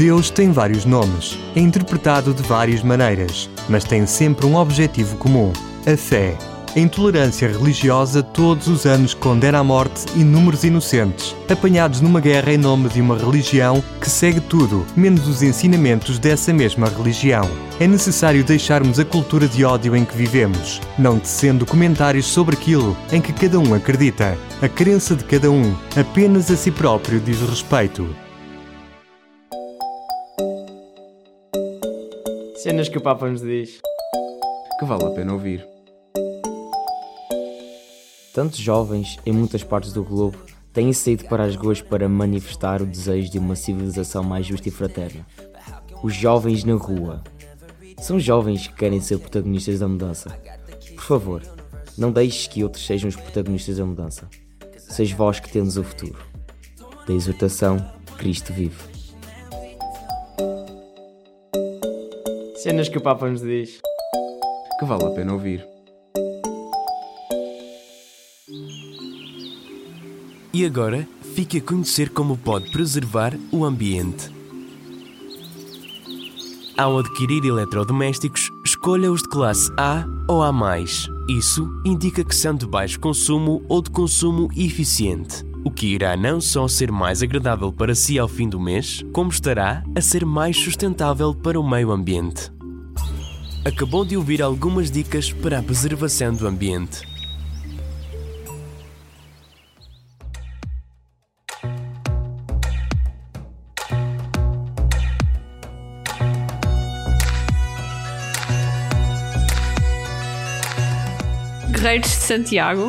Deus tem vários nomes, é interpretado de várias maneiras, mas tem sempre um objetivo comum: a fé. A intolerância religiosa todos os anos condena à morte inúmeros inocentes, apanhados numa guerra em nome de uma religião que segue tudo, menos os ensinamentos dessa mesma religião. É necessário deixarmos a cultura de ódio em que vivemos, não tecendo comentários sobre aquilo em que cada um acredita. A crença de cada um apenas a si próprio diz respeito. Cenas que o Papa nos diz. Que vale a pena ouvir. Tantos jovens em muitas partes do globo têm saído para as ruas para manifestar o desejo de uma civilização mais justa e fraterna. Os jovens na rua. São jovens que querem ser protagonistas da mudança. Por favor, não deixes que outros sejam os protagonistas da mudança. Seis vós que tendes o futuro. Da exortação, Cristo vive. Cenas que o Papa nos diz. Que vale a pena ouvir. E agora, fique a conhecer como pode preservar o ambiente. Ao adquirir eletrodomésticos, escolha os de classe A ou A. Isso indica que são de baixo consumo ou de consumo eficiente, o que irá não só ser mais agradável para si ao fim do mês, como estará a ser mais sustentável para o meio ambiente. Acabou de ouvir algumas dicas para a preservação do ambiente. Guerreiros de Santiago.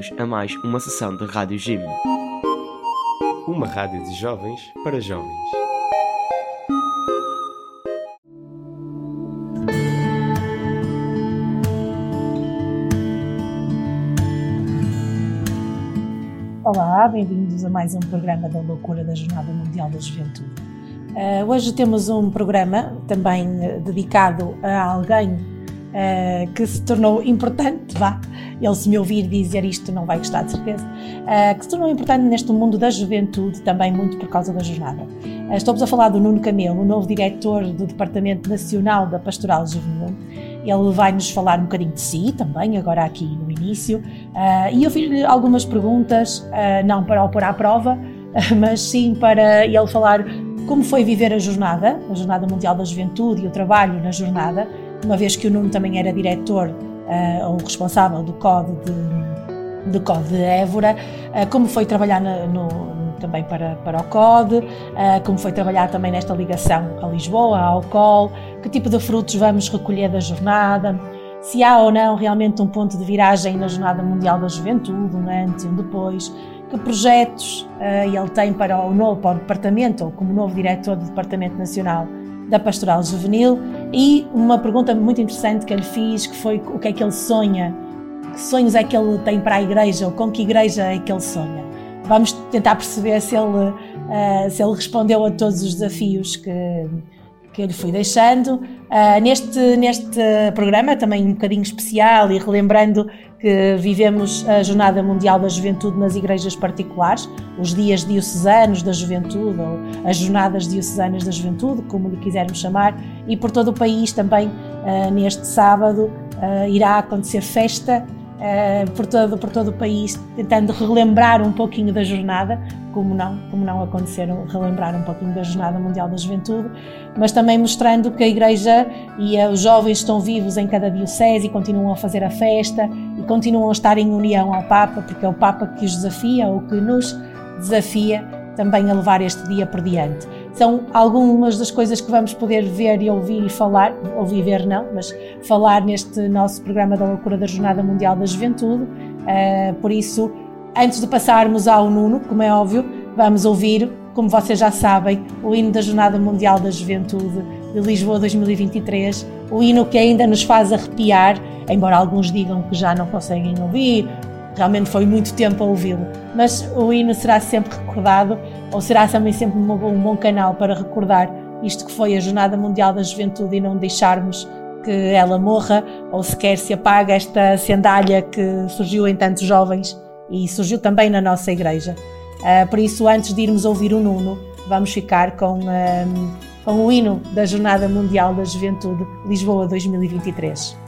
Bem-vindos a mais uma sessão de Rádio Jim. Uma rádio de jovens para jovens. Olá, bem-vindos a mais um programa da Loucura da Jornada Mundial da Juventude. Uh, hoje temos um programa também uh, dedicado a alguém uh, que se tornou importante, vá, ele se me ouvir dizer isto não vai gostar de certeza, que se tornou importante neste mundo da juventude, também muito por causa da jornada. estamos a falar do Nuno Camelo, o novo diretor do Departamento Nacional da Pastoral Juvenil. Ele vai nos falar um bocadinho de si também, agora aqui no início, uh, e eu fiz-lhe algumas perguntas, uh, não para o pôr à prova, uh, mas sim para ele falar como foi viver a jornada, a Jornada Mundial da Juventude e o trabalho na jornada, uma vez que o Nuno também era diretor ou responsável do CODE de, do CODE de Évora, como foi trabalhar na, no, também para, para o CODE, uh, como foi trabalhar também nesta ligação a Lisboa, ao COL, que tipo de frutos vamos recolher da jornada, se há ou não realmente um ponto de viragem na Jornada Mundial da Juventude, um antes e um depois, que projetos uh, ele tem para o novo para o departamento, ou como novo diretor do Departamento Nacional da Pastoral Juvenil, e uma pergunta muito interessante que ele fiz, que foi o que é que ele sonha, que sonhos é que ele tem para a igreja, ou com que igreja é que ele sonha. Vamos tentar perceber se ele, uh, se ele respondeu a todos os desafios que, que eu lhe fui deixando. Uh, neste, neste programa, também um bocadinho especial e relembrando que vivemos a Jornada Mundial da Juventude nas igrejas particulares, os dias diocesanos da juventude, ou as jornadas diocesanas da juventude, como lhe quisermos chamar, e por todo o país também, uh, neste sábado, uh, irá acontecer festa uh, por, todo, por todo o país, tentando relembrar um pouquinho da jornada, como não, como não aconteceram, relembrar um pouquinho da Jornada Mundial da Juventude, mas também mostrando que a Igreja e os jovens estão vivos em cada diocese e continuam a fazer a festa e continuam a estar em união ao Papa, porque é o Papa que os desafia, ou que nos desafia também a levar este dia por diante. São algumas das coisas que vamos poder ver e ouvir e falar, ouvir ver não, mas falar neste nosso programa da Loucura da Jornada Mundial da Juventude. Uh, por isso, antes de passarmos ao Nuno, como é óbvio, vamos ouvir como vocês já sabem, o hino da Jornada Mundial da Juventude de Lisboa 2023, o hino que ainda nos faz arrepiar, embora alguns digam que já não conseguem ouvir, realmente foi muito tempo a ouvi-lo, mas o hino será sempre recordado, ou será também sempre um bom, canal para recordar isto que foi a Jornada Mundial da Juventude e não deixarmos que ela morra ou sequer se apague esta sandália que surgiu em tantos jovens e surgiu também na nossa igreja. Uh, por isso, antes de irmos ouvir o Nuno, vamos ficar com, com o hino da Jornada Mundial da Juventude Lisboa 2023.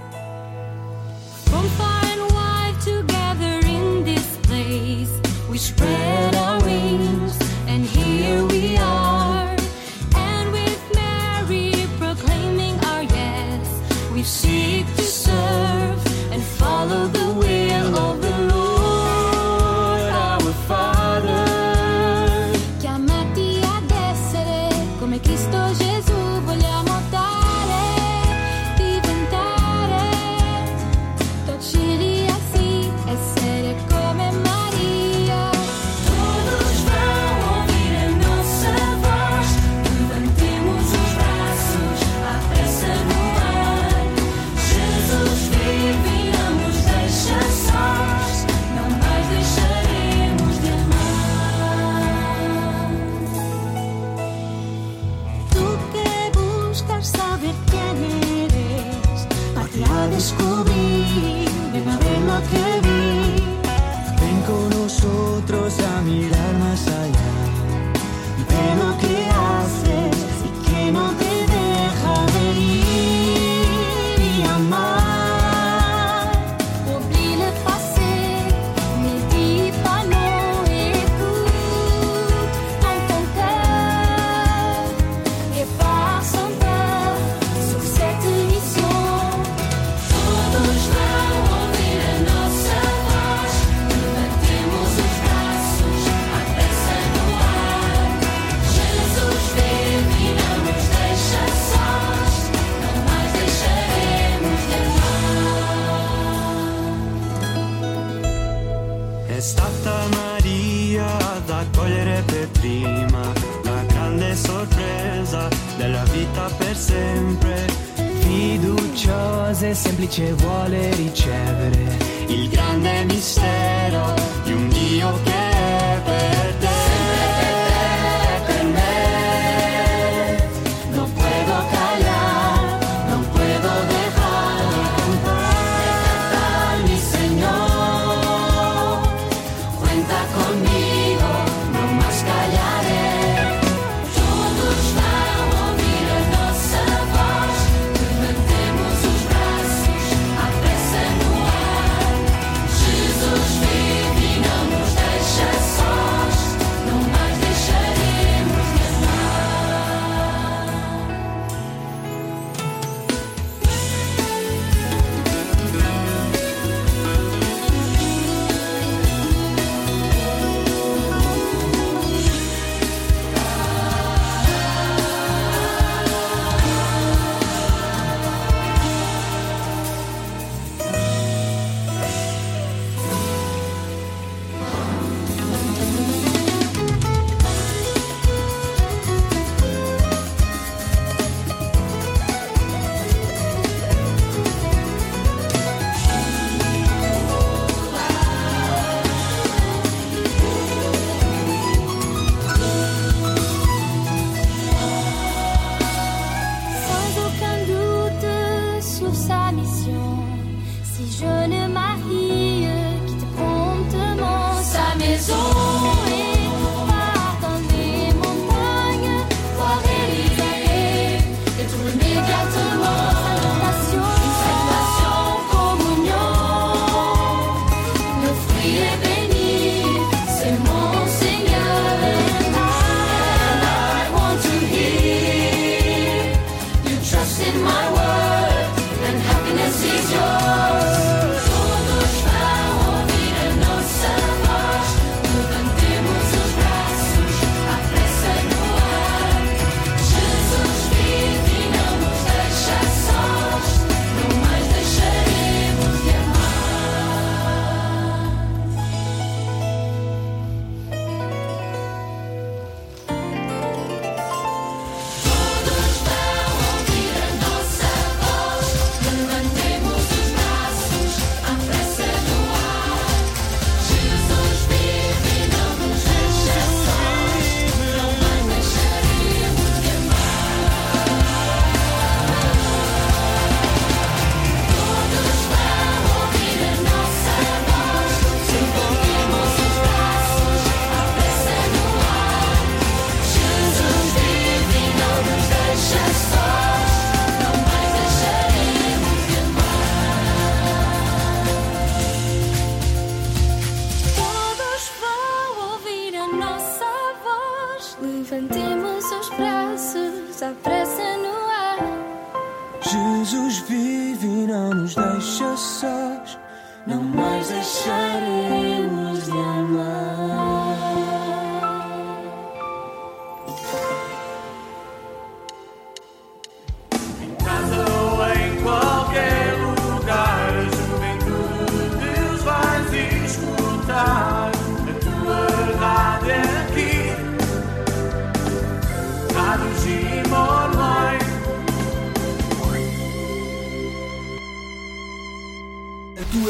spread our wings Semplice vuole ricevere il grande mistero di un Dio che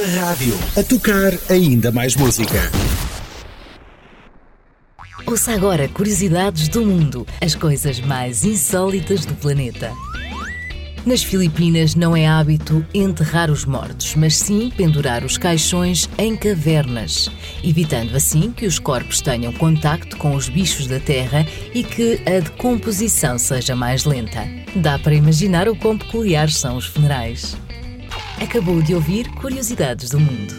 A tua rádio. A tocar ainda mais música. Ouça agora curiosidades do mundo, as coisas mais insólitas do planeta. Nas Filipinas não é hábito enterrar os mortos, mas sim pendurar os caixões em cavernas, evitando assim que os corpos tenham contacto com os bichos da terra e que a decomposição seja mais lenta. Dá para imaginar o quão peculiares são os funerais. Acabou de ouvir Curiosidades do Mundo.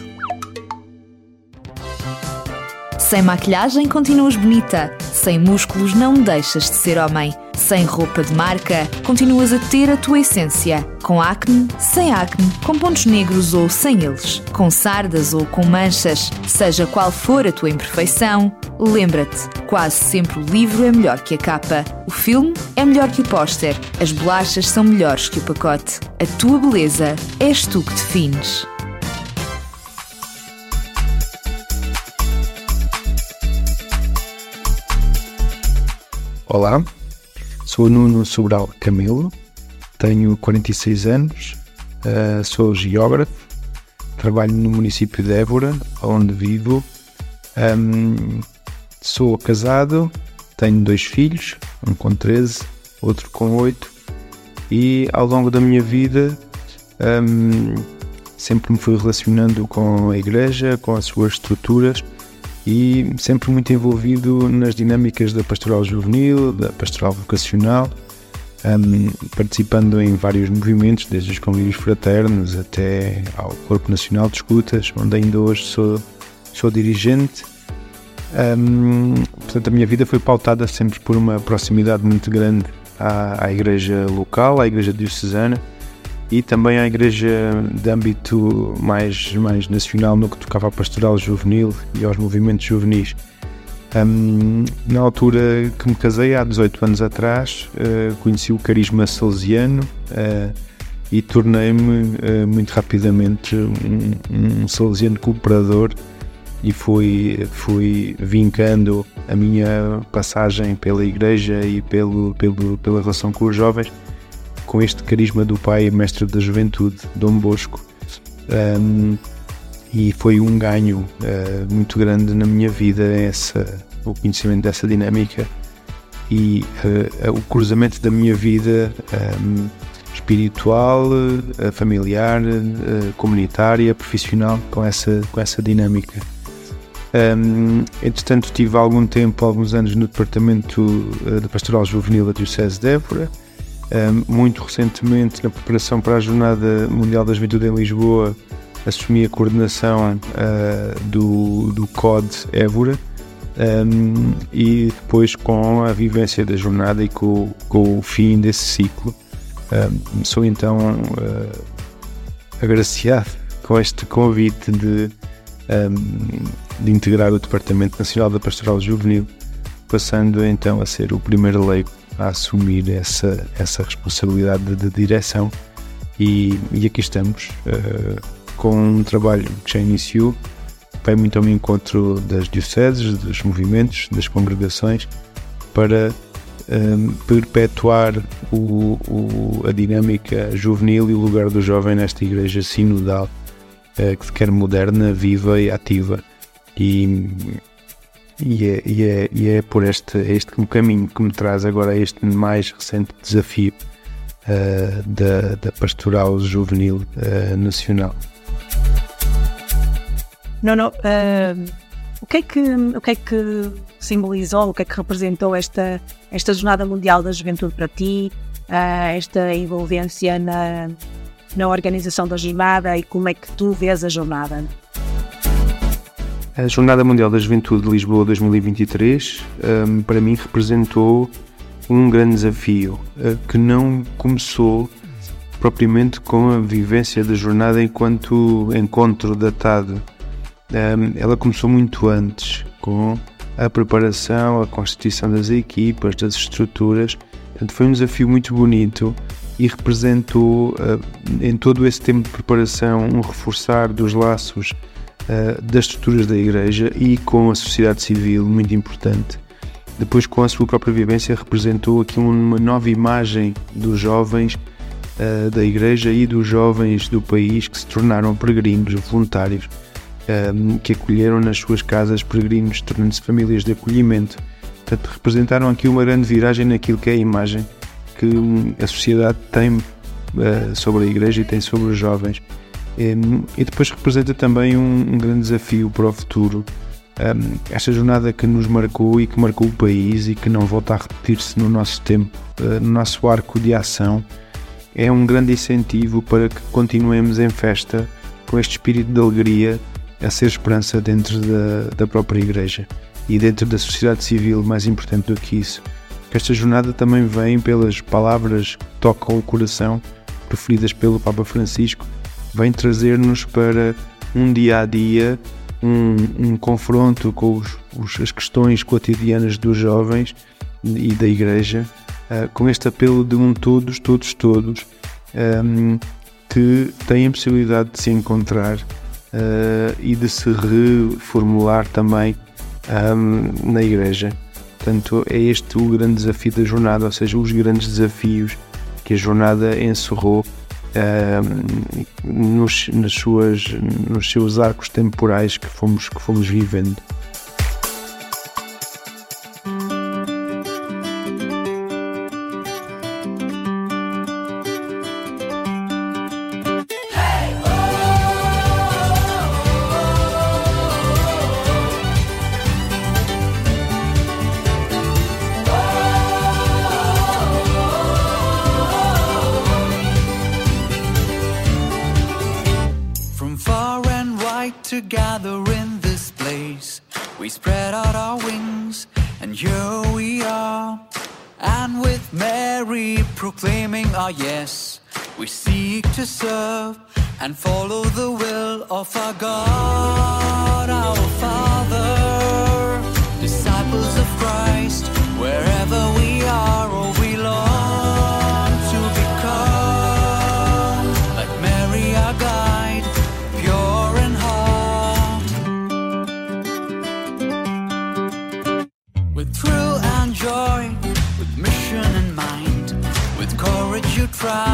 Sem maquilhagem continuas bonita. Sem músculos não deixas de ser homem. Sem roupa de marca continuas a ter a tua essência. Com acne, sem acne, com pontos negros ou sem eles. Com sardas ou com manchas. Seja qual for a tua imperfeição, lembra-te: quase sempre o livro é melhor que a capa. O filme é melhor que o póster. As bolachas são melhores que o pacote. A tua beleza és tu que defines. Olá, sou Nuno Sobral Camilo, tenho 46 anos, uh, sou geógrafo, trabalho no município de Évora, onde vivo. Um, sou casado, tenho dois filhos, um com 13, outro com 8, e ao longo da minha vida um, sempre me fui relacionando com a igreja, com as suas estruturas e sempre muito envolvido nas dinâmicas da pastoral juvenil, da pastoral vocacional, um, participando em vários movimentos, desde os convívios fraternos até ao Corpo Nacional de Escutas, onde ainda hoje sou, sou dirigente. Um, portanto, a minha vida foi pautada sempre por uma proximidade muito grande à, à igreja local, à igreja diocesana e também à igreja de âmbito mais, mais nacional no que tocava à pastoral juvenil e aos movimentos juvenis. Um, na altura que me casei, há 18 anos atrás, uh, conheci o carisma salesiano uh, e tornei-me uh, muito rapidamente um, um salesiano cooperador e fui, fui vincando a minha passagem pela igreja e pelo, pelo, pela relação com os jovens com este carisma do pai mestre da juventude, Dom Bosco. Um, e foi um ganho uh, muito grande na minha vida essa, o conhecimento dessa dinâmica e uh, o cruzamento da minha vida um, espiritual, uh, familiar, comunitária, profissional com essa, com essa dinâmica. Um, entretanto, tive algum tempo, alguns anos no departamento de pastoral juvenil da Diocese de Évora, muito recentemente, na preparação para a Jornada Mundial da Juventude em Lisboa, assumi a coordenação uh, do, do COD Évora um, e depois com a vivência da jornada e com, com o fim desse ciclo. Um, sou então uh, agraciado com este convite de, um, de integrar o Departamento Nacional da Pastoral Juvenil, passando então a ser o primeiro leigo a assumir essa, essa responsabilidade de, direção e, e, aqui estamos uh, com um trabalho que já iniciou, vai muito ao encontro das dioceses, dos movimentos, das congregações, para um, perpetuar o, o, a dinâmica juvenil e o lugar do jovem nesta igreja sinodal, uh, que quer moderna, viva e ativa. E e é, e é, e é por este, este caminho que me traz agora este mais recente desafio uh, da, da pastoral juvenil uh, nacional. Não, não. Uh, o, que é que, o que é que simbolizou, o que é que representou esta, esta Jornada Mundial da Juventude para ti, esta envolvência na, na organização da jornada e como é que tu vês a jornada? A Jornada Mundial da Juventude de Lisboa 2023 um, para mim representou um grande desafio uh, que não começou propriamente com a vivência da jornada enquanto encontro datado. Ela começou muito antes, com a preparação, a constituição das equipas, das estruturas. Portanto, foi um desafio muito bonito e representou em todo esse tempo de preparação um reforçar dos laços das estruturas da Igreja e com a sociedade civil, muito importante. Depois, com a sua própria vivência, representou aqui uma nova imagem dos jovens uh, da Igreja e dos jovens do país que se tornaram peregrinos voluntários, uh, que acolheram nas suas casas peregrinos, tornando-se famílias de acolhimento. Portanto, representaram aqui uma grande viragem naquilo que é a imagem que hum, a sociedade tem uh, sobre a Igreja e tem sobre os jovens. E depois representa também um, grande desafio para o futuro esta jornada que nos marcou e que marcou o país e que não volta a repetir-se no nosso tempo, uh, no nosso arco de ação, é um grande incentivo para que continuemos em festa com este espírito de alegria a ser esperança dentro da, da própria Igreja e dentro da sociedade civil, mais importante do que isso. Esta jornada também vem pelas palavras que tocam o coração, preferidas pelo Papa Francisco, vem trazer-nos para um dia a dia um, um confronto com os, os, as questões cotidianas dos jovens e da Igreja, uh, com este apelo de um todos, todos, todos, um, que têm a possibilidade de se encontrar uh, e de se reformular também um, na Igreja. Portanto, é este o grande desafio da jornada, ou seja, os grandes desafios que a jornada encerrou nos, nas suas, nos seus arcos temporais que fomos, que fomos vivendo.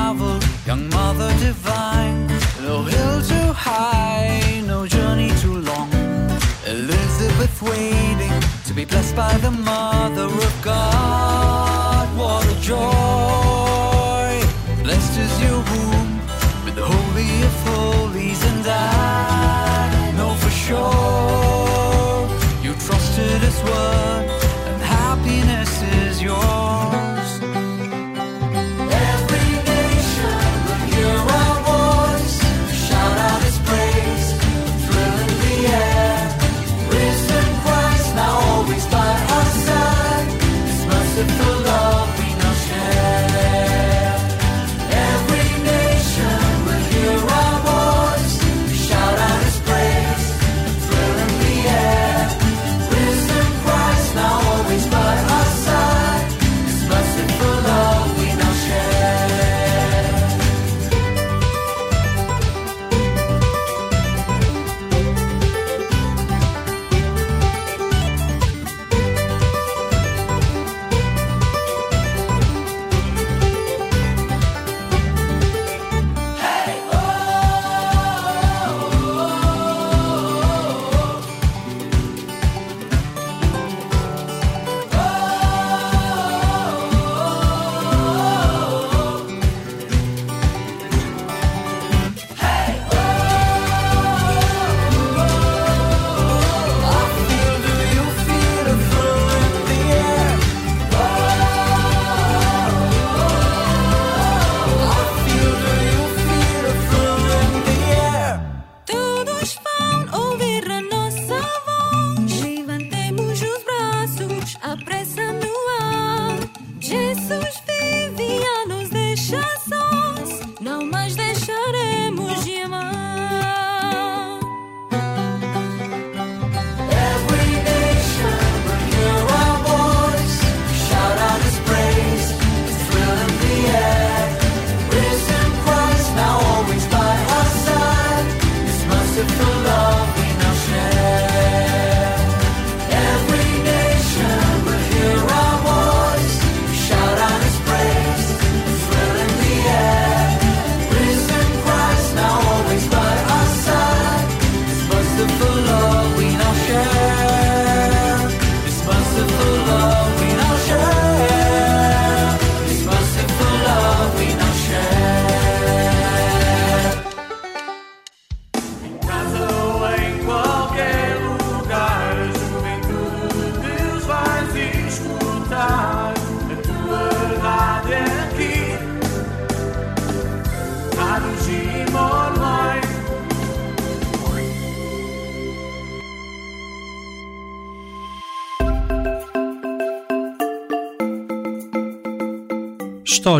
marvel, young mother divine. No hill too high, no journey too long. Elizabeth waiting to be blessed by the mother of God. What a joy! Blessed is your womb with the holy of holies, and I know for sure you trusted His word, and happiness is yours.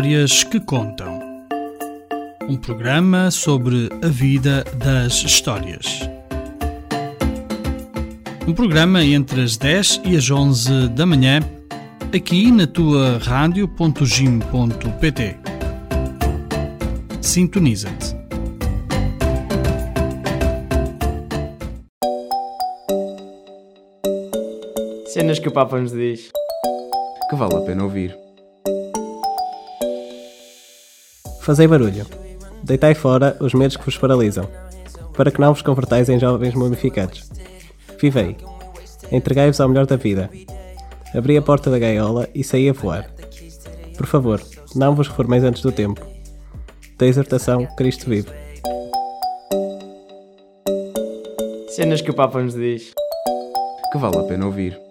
Histórias que Contam. Um programa sobre a vida das histórias. Um programa entre as 10 e as 11 da manhã, aqui na tua rádio.gim.pt. Sintoniza-te. Cenas que o Papa nos diz. Que vale a pena ouvir. Fazei barulho. Deitai fora os medos que vos paralisam, para que não vos convertais em jovens mumificados. Vivei. Entregai-vos ao melhor da vida. Abri a porta da gaiola e saí a voar. Por favor, não vos reformeis antes do tempo. Da exortação, Cristo vive. Cenas que o Papa nos diz. Que vale a pena ouvir.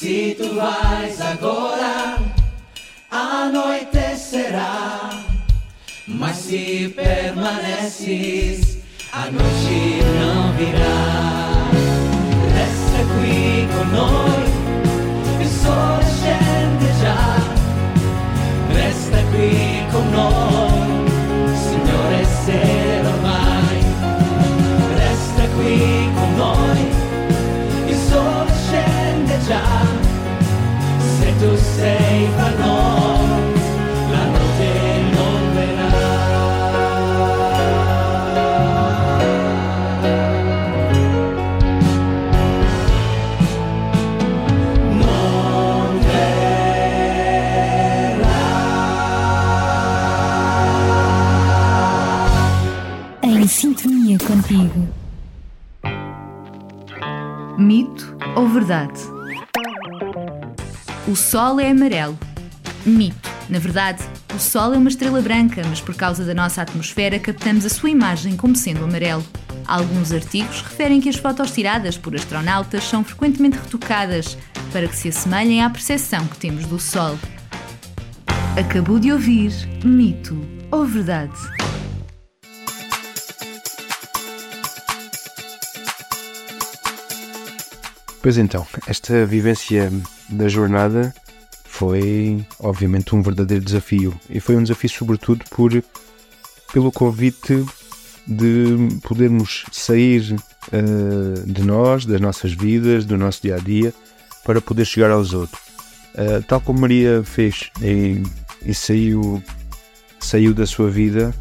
Se tu vais agora, anoitecerá. Mas se permaneces, a noite não virá. Resta qui con noi, il sole già. Resta qui con noi, contigo. Mito ou verdade? O Sol é amarelo. Mito. Na verdade, o Sol é uma estrela branca, mas por causa da nossa atmosfera captamos a sua imagem como sendo amarelo. Alguns artigos referem que as fotos tiradas por astronautas são frequentemente retocadas para que se assemelhem à percepção que temos do Sol. Acabou de ouvir Mito ou Verdade? Pois então, esta vivência da jornada foi, obviamente, um verdadeiro desafio. E foi um desafio, sobretudo, por, pelo convite de podermos sair uh, de nós, das nossas vidas, do nosso dia a dia, para poder chegar aos outros. Uh, tal como Maria fez e, e saiu, saiu da sua vida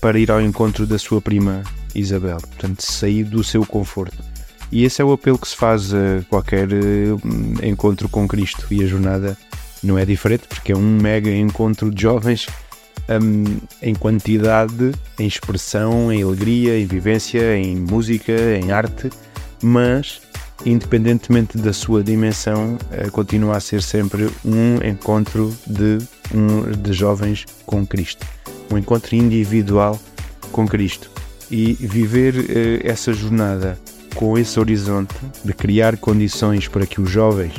para ir ao encontro da sua prima Isabel, portanto, sair do seu conforto. E esse é o apelo que se faz a qualquer uh, encontro com Cristo. E a jornada não é diferente, porque é um mega encontro de jovens um, em quantidade, em expressão, em alegria, em vivência, em música, em arte, mas independentemente da sua dimensão, uh, continua a ser sempre um encontro de, um, de jovens com Cristo. Um encontro individual com Cristo. E viver uh, essa jornada com esse horizonte de criar condições para que os jovens,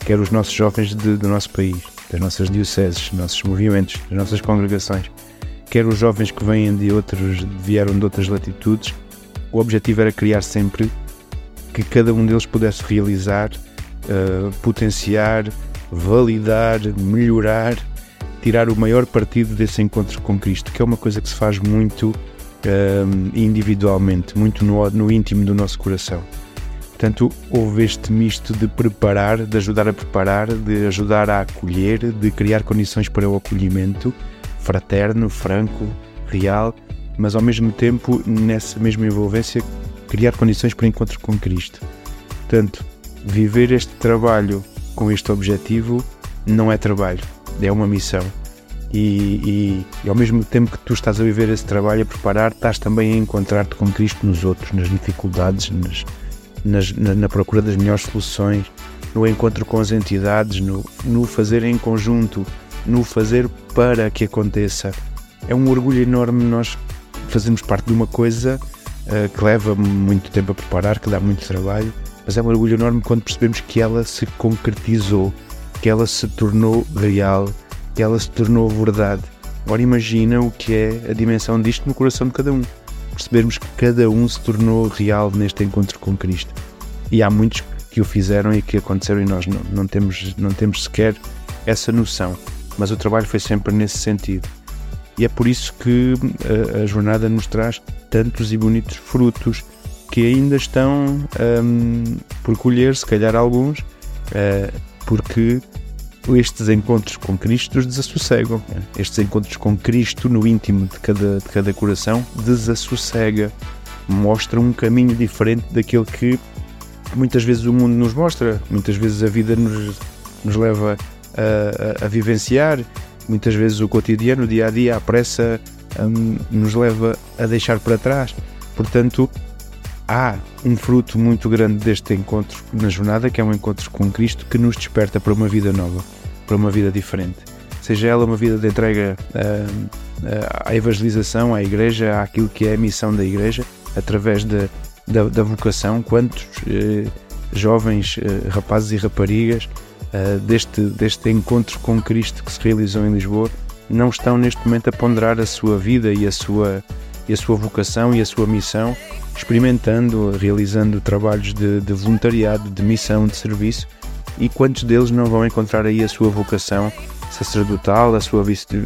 quer os nossos jovens de, do nosso país, das nossas dioceses, dos nossos movimentos, das nossas congregações, quer os jovens que vêm de outros, vieram de outras latitudes, o objetivo era criar sempre que cada um deles pudesse realizar, uh, potenciar, validar, melhorar, tirar o maior partido desse encontro com Cristo, que é uma coisa que se faz muito individualmente, muito no, no íntimo do nosso coração. Portanto, houve este misto de preparar, de ajudar a preparar, de ajudar a acolher, de criar condições para o acolhimento fraterno, franco, real, mas ao mesmo tempo, nessa mesma envolvência, criar condições para o encontro com Cristo. Portanto, viver este trabalho com este objetivo não é trabalho, é uma missão. E, e, e, ao mesmo tempo que tu estás a viver esse trabalho, a preparar, estás também a encontrar-te com Cristo nos outros, nas dificuldades, nas, nas, na, na, procura das melhores soluções, no encontro com as entidades, no, no fazer em conjunto, no fazer para que aconteça. É um orgulho enorme nós fazermos parte de uma coisa uh, que leva muito tempo a preparar, que dá muito trabalho, mas é um orgulho enorme quando percebemos que ela se concretizou, que ela se tornou real que ela se tornou verdade. Agora imagina o que é a dimensão disto no coração de cada um. Percebermos que cada um se tornou real neste encontro com Cristo. E há muitos que o fizeram e que aconteceram e nós não, não, temos, não temos sequer essa noção. Mas o trabalho foi sempre nesse sentido. E é por isso que a, a jornada nos traz tantos e bonitos frutos que ainda estão um, por colher, se calhar alguns, uh, porque estes encontros com Cristo os desassossegam. Estes encontros com Cristo no íntimo de cada, de cada coração desassossega, mostra um caminho diferente daquele que muitas vezes o mundo nos mostra, muitas vezes a vida nos, nos leva a, a, a vivenciar, muitas vezes o cotidiano, o dia a dia, a pressa um, nos leva a deixar para trás. Portanto, há um fruto muito grande deste encontro na jornada, que é um encontro com Cristo, que nos desperta para uma vida nova, para uma vida diferente. Seja ela uma vida de entrega uh, à evangelização, à igreja, àquilo que é a missão da igreja, através de, da, da vocação. Quantos eh, jovens eh, rapazes e raparigas eh, deste, deste encontro com Cristo que se realizou em Lisboa não estão neste momento a ponderar a sua vida e a sua, e a sua vocação e a sua missão, experimentando, realizando trabalhos de, de voluntariado, de missão, de serviço, e quantos deles não vão encontrar aí a sua vocação sacerdotal, a sua,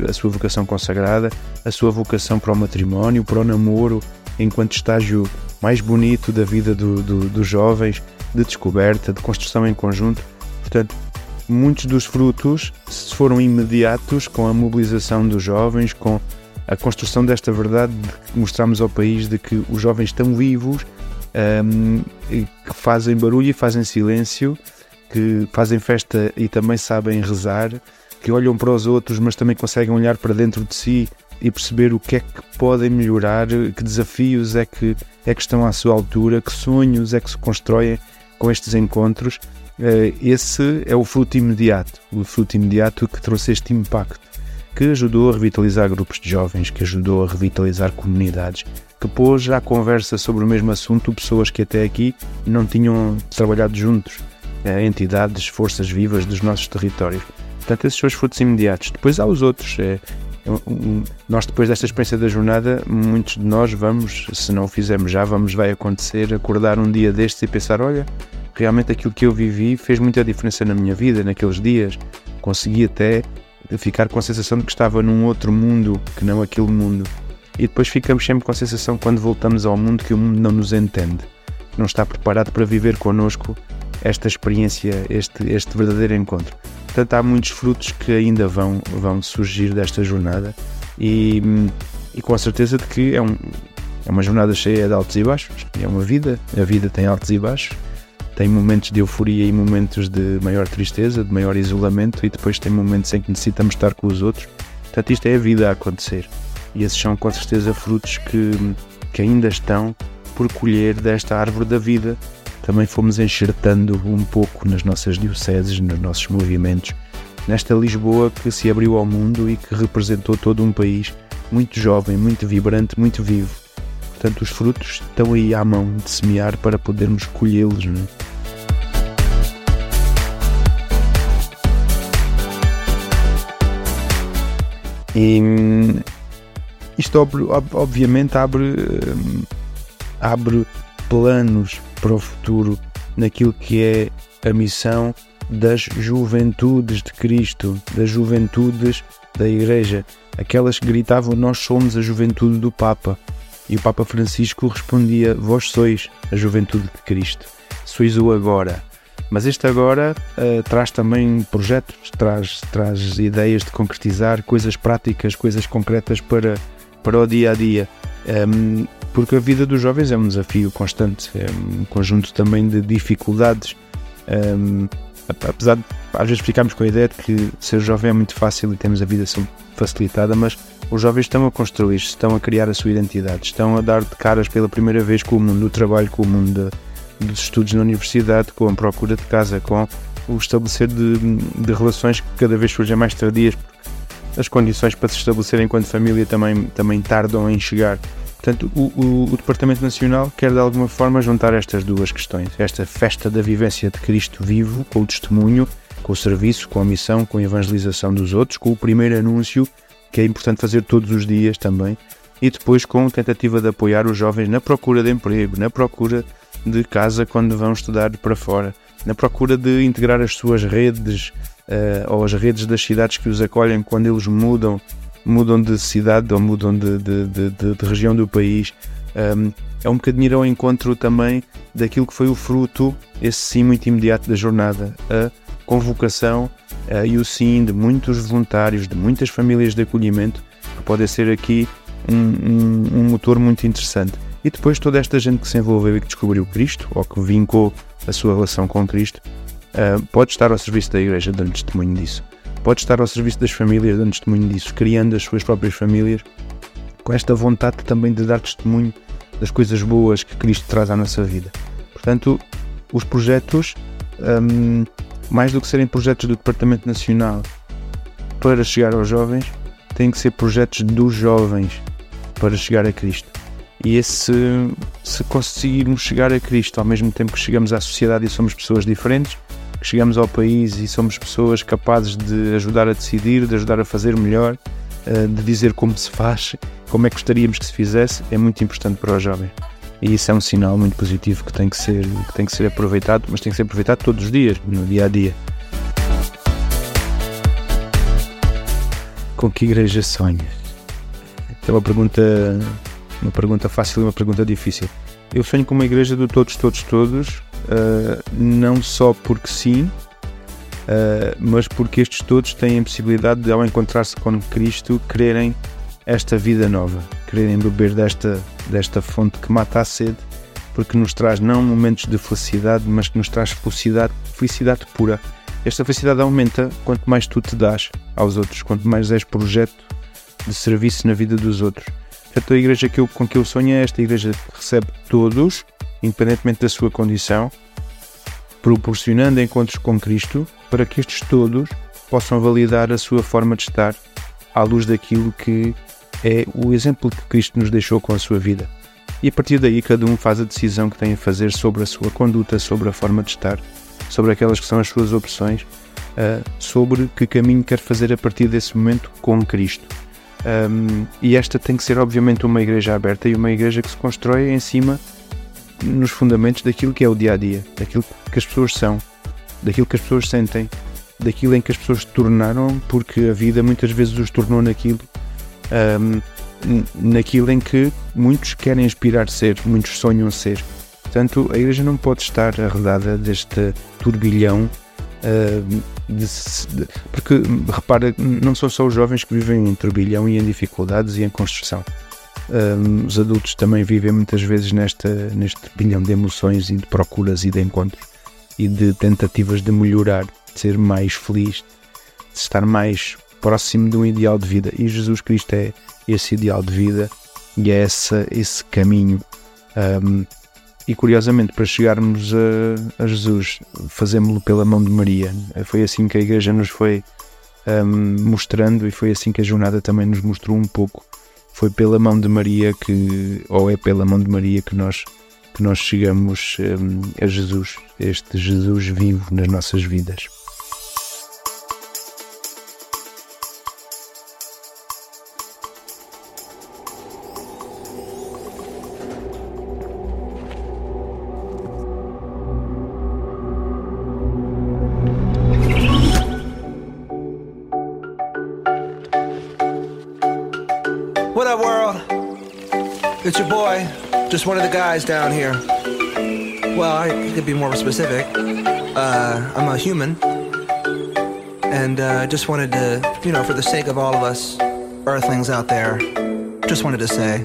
a sua vocação consagrada, a sua vocação para o matrimónio, para o namoro, enquanto estágio mais bonito da vida do, do, dos jovens, de descoberta, de construção em conjunto. Portanto, muitos dos frutos foram imediatos com a mobilização dos jovens, com a construção desta verdade de mostrarmos ao país de que os jovens estão vivos, um, que fazem barulho e fazem silêncio, que fazem festa e também sabem rezar, que olham para os outros, mas também conseguem olhar para dentro de si e perceber o que é que podem melhorar, que desafios é que, é que estão à sua altura, que sonhos é que se constroem com estes encontros. Eh, esse é o fruto imediato, o fruto imediato que trouxe este impacto, que ajudou a revitalizar grupos de jovens, que ajudou a revitalizar comunidades, que pôs à conversa sobre o mesmo assunto pessoas que até aqui não tinham trabalhado juntos, entidades, forças vivas dos nossos territórios. Portanto, esses são os frutos imediatos. Depois há os outros. É, nós, depois desta experiência da jornada, muitos de nós vamos, se não o fizemos já, vamos, vai acontecer, acordar um dia destes e pensar: olha, realmente aquilo que eu vivi fez muita diferença na minha vida, naqueles dias. Consegui até ficar com a sensação de que estava num outro mundo que não aquele mundo. E depois ficamos sempre com a sensação, quando voltamos ao mundo, que o mundo não nos entende, não está preparado para viver connosco esta experiência, este, este verdadeiro encontro. Portanto, há muitos frutos que ainda vão, vão surgir desta jornada e, e com a certeza de que é, um, é uma jornada cheia de altos e baixos. É uma vida, a vida tem altos e baixos, tem momentos de euforia e momentos de maior tristeza, de maior isolamento e depois tem momentos em que necessitamos estar com os outros. Portanto, isto é a vida a acontecer e esses são com certeza frutos que, que ainda estão por colher desta árvore da vida também fomos enxertando um pouco nas nossas dioceses, nos nossos movimentos, nesta Lisboa que se abriu ao mundo e que representou todo um país muito jovem, muito vibrante, muito vivo. Portanto, os frutos estão aí à mão de semear para podermos colhê-los. Não é? E isto obviamente abre, hum, abre planos para o futuro naquilo que é a missão das juventudes de Cristo, das juventudes da Igreja, aquelas que gritavam: Nós somos a juventude do Papa. E o Papa Francisco respondia: Vós sois a juventude de Cristo, sois o agora. Mas este agora uh, traz também projetos, traz, traz ideias de concretizar coisas práticas, coisas concretas para, para o dia a dia. Um, porque a vida dos jovens é um desafio constante, é um conjunto também de dificuldades. Um, apesar de às vezes ficarmos com a ideia de que ser jovem é muito fácil e temos a vida facilitada, mas os jovens estão a construir-se, estão a criar a sua identidade, estão a dar de caras pela primeira vez com o mundo do trabalho, com o mundo de, dos estudos na universidade, com a procura de casa, com o estabelecer de, de relações que cada vez surgem mais tardias, as condições para se estabelecer enquanto família também, também tardam em chegar. Portanto, o, o, o, Departamento Nacional quer de alguma forma juntar estas duas questões: esta festa da vivência de Cristo vivo, com o testemunho, com o serviço, com a missão, com a evangelização dos outros, com o primeiro anúncio, que é importante fazer todos os dias também, e depois com a tentativa de apoiar os jovens na procura de emprego, na procura de casa quando vão estudar para fora, na procura de integrar as suas redes uh, ou as redes das cidades que os acolhem quando eles mudam mudam de cidade ou mudam de, de, de, de região do país. Um, é um bocadinho ir ao encontro também daquilo que foi o fruto, esse sim muito imediato da jornada, a convocação uh, e o sim de muitos voluntários, de muitas famílias de acolhimento, que pode ser aqui um, um, um motor muito interessante. E depois toda esta gente que se envolveu e que descobriu Cristo, ou que vincou a sua relação com Cristo, uh, pode estar ao serviço da Igreja dando testemunho disso pode estar ao serviço das famílias, dando testemunho disso, criando as suas próprias famílias, com esta vontade também de dar testemunho das coisas boas que Cristo traz à nossa vida. Portanto, os projetos, um, mais do que serem projetos do Departamento Nacional para chegar aos jovens, têm que ser projetos dos jovens para chegar a Cristo. E esse, se conseguirmos chegar a Cristo ao mesmo tempo que chegamos à sociedade e somos pessoas diferentes, chegamos ao país e somos pessoas capazes de ajudar a decidir, de ajudar a fazer melhor, eh, de dizer como se faz, como é que gostaríamos que se fizesse, é muito importante para os jovens. E isso é um sinal muito positivo que tem que ser, que tem que ser aproveitado, mas tem que ser aproveitado todos os dias, no dia a dia. Com que igreja sonhas? É uma pergunta, uma pergunta fácil e uma pergunta difícil. Eu sonho com uma igreja do todos, todos, todos, uh, não só porque sim, uh, mas porque estes todos têm a possibilidade de, ao encontrar-se com Cristo, quererem esta vida nova, quererem beber desta, desta fonte que mata a sede, porque nos traz não momentos de felicidade, mas que nos traz felicidade, felicidade pura. Esta felicidade aumenta quanto mais tu te dás aos outros, quanto mais és projeto de serviço na vida dos outros. Portanto, a igreja que eu, com que eu sonho é esta igreja que recebe todos, independentemente da sua condição, proporcionando encontros com Cristo, para que estes todos possam validar a sua forma de estar à luz daquilo que é o exemplo que Cristo nos deixou com a sua vida. E a partir daí, cada um faz a decisão que tem a fazer sobre a sua conduta, sobre a forma de estar sobre aquelas que são as suas opções, uh, sobre que caminho quer fazer a partir desse momento com Cristo. E esta tem que ser, obviamente, uma igreja aberta e uma igreja que se constrói em cima, nos fundamentos daquilo que é o dia a dia, daquilo que as pessoas são, daquilo que as pessoas sentem, daquilo em que as pessoas se tornaram, porque a vida muitas vezes os tornou naquilo. Um, naquilo em que muitos querem aspirar ser, muitos sonham ser. Portanto, a Igreja não pode estar arredada deste turbilhão. Uh, de, de, porque, repara, não são só os jovens que vivem em turbilhão e em dificuldades e em construção. Uh, os adultos também vivem muitas vezes nesta, neste turbilhão de emoções e de procuras e de encontros e de tentativas de melhorar, de ser mais feliz, de estar mais próximo de um ideal de vida. E Jesus Cristo é esse ideal de vida e é essa, esse caminho. Um, e curiosamente, para chegarmos a, a Jesus, fazemos-lo pela mão de Maria. Foi assim que a Igreja nos foi um, mostrando e foi assim que a jornada também nos mostrou um pouco. Foi pela mão de Maria que, ou é pela mão de Maria que nós, que nós chegamos um, a Jesus, este Jesus vivo nas nossas vidas. Guys down here. Well, I could be more specific. Uh, I'm a human. And uh, just wanted to, you know, for the sake of all of us earthlings out there, just wanted to say.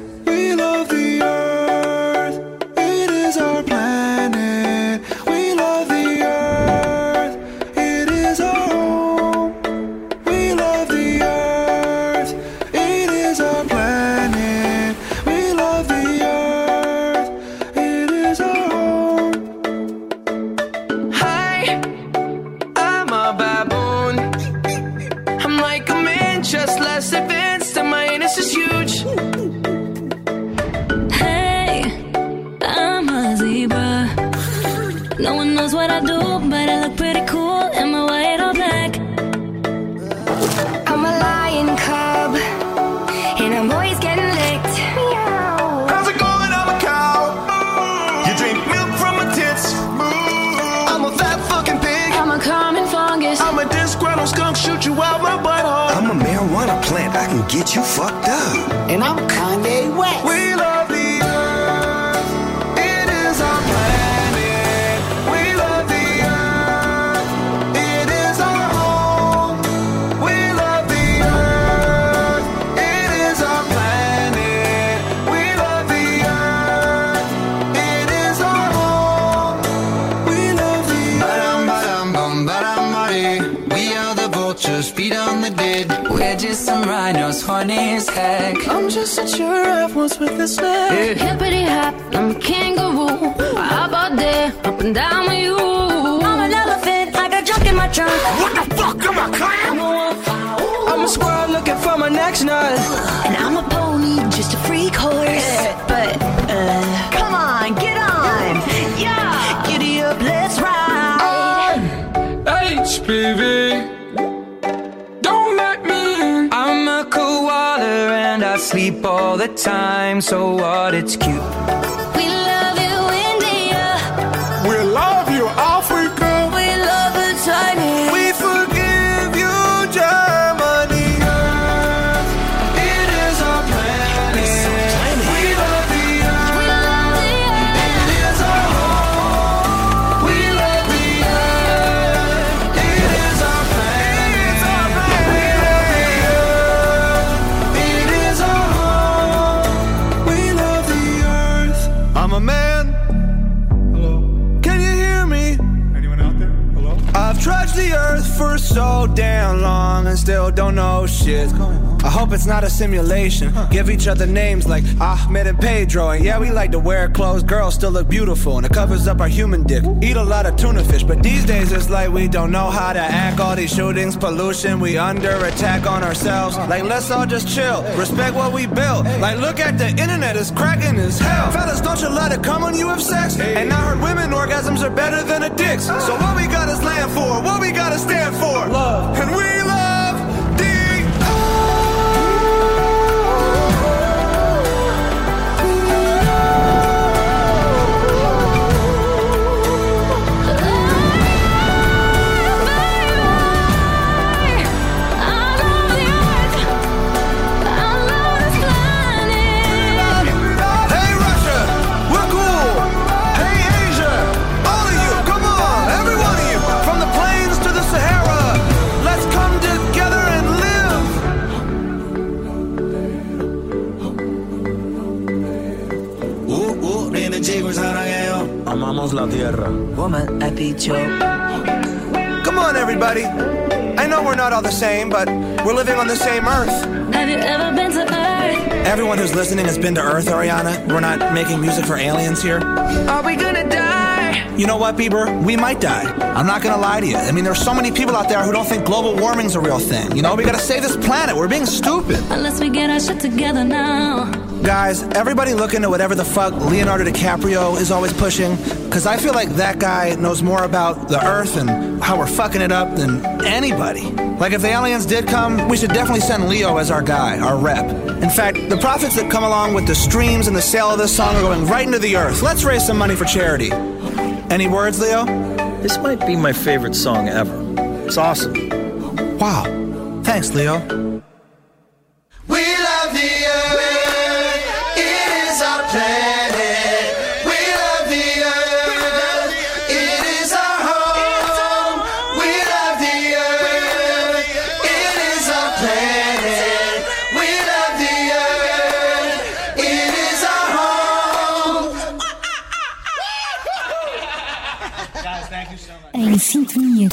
Hope it's not a simulation. Give each other names like Ahmed and Pedro. And yeah, we like to wear clothes. Girls still look beautiful and it covers up our human dick. Eat a lot of tuna fish, but these days it's like we don't know how to act. All these shootings, pollution, we under attack on ourselves. Like, let's all just chill. Respect what we built. Like, look at the internet, it's cracking as hell. Fellas, don't you let it come when you have sex. And I heard women orgasms are better than a dick's. So what we got is land for, what we gotta stand for. Love sarangueo. Amamos la tierra. Woman, I dicho. Come on, everybody. I know we're not all the same, but we're living on the same earth. Have you ever been to Earth? Everyone who's listening has been to Earth, Ariana. We're not making music for aliens here. Are we gonna die? You know what, Bieber? We might die. I'm not gonna lie to you. I mean, there's so many people out there who don't think global warming's a real thing. You know, we gotta save this planet. We're being stupid. Unless we get our shit together now. Guys, everybody look into whatever the fuck Leonardo DiCaprio is always pushing, because I feel like that guy knows more about the Earth and how we're fucking it up than anybody. Like, if the aliens did come, we should definitely send Leo as our guy, our rep. In fact, the profits that come along with the streams and the sale of this song are going right into the Earth. Let's raise some money for charity. Any words, Leo? This might be my favorite song ever. It's awesome. Wow. Thanks, Leo.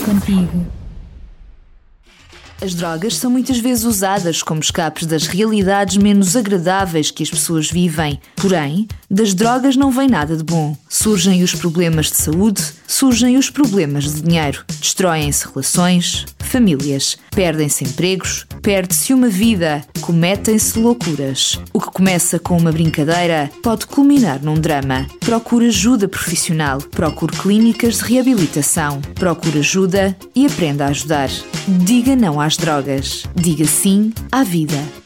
Contigo. As drogas são muitas vezes usadas como escapes das realidades menos agradáveis que as pessoas vivem. Porém, das drogas não vem nada de bom. Surgem os problemas de saúde, surgem os problemas de dinheiro. Destroem-se relações, famílias, perdem-se empregos, perde-se uma vida, cometem-se loucuras. O que começa com uma brincadeira pode culminar num drama. Procure ajuda profissional, procure clínicas de reabilitação, procure ajuda e aprenda a ajudar. Diga não às drogas, diga sim à vida.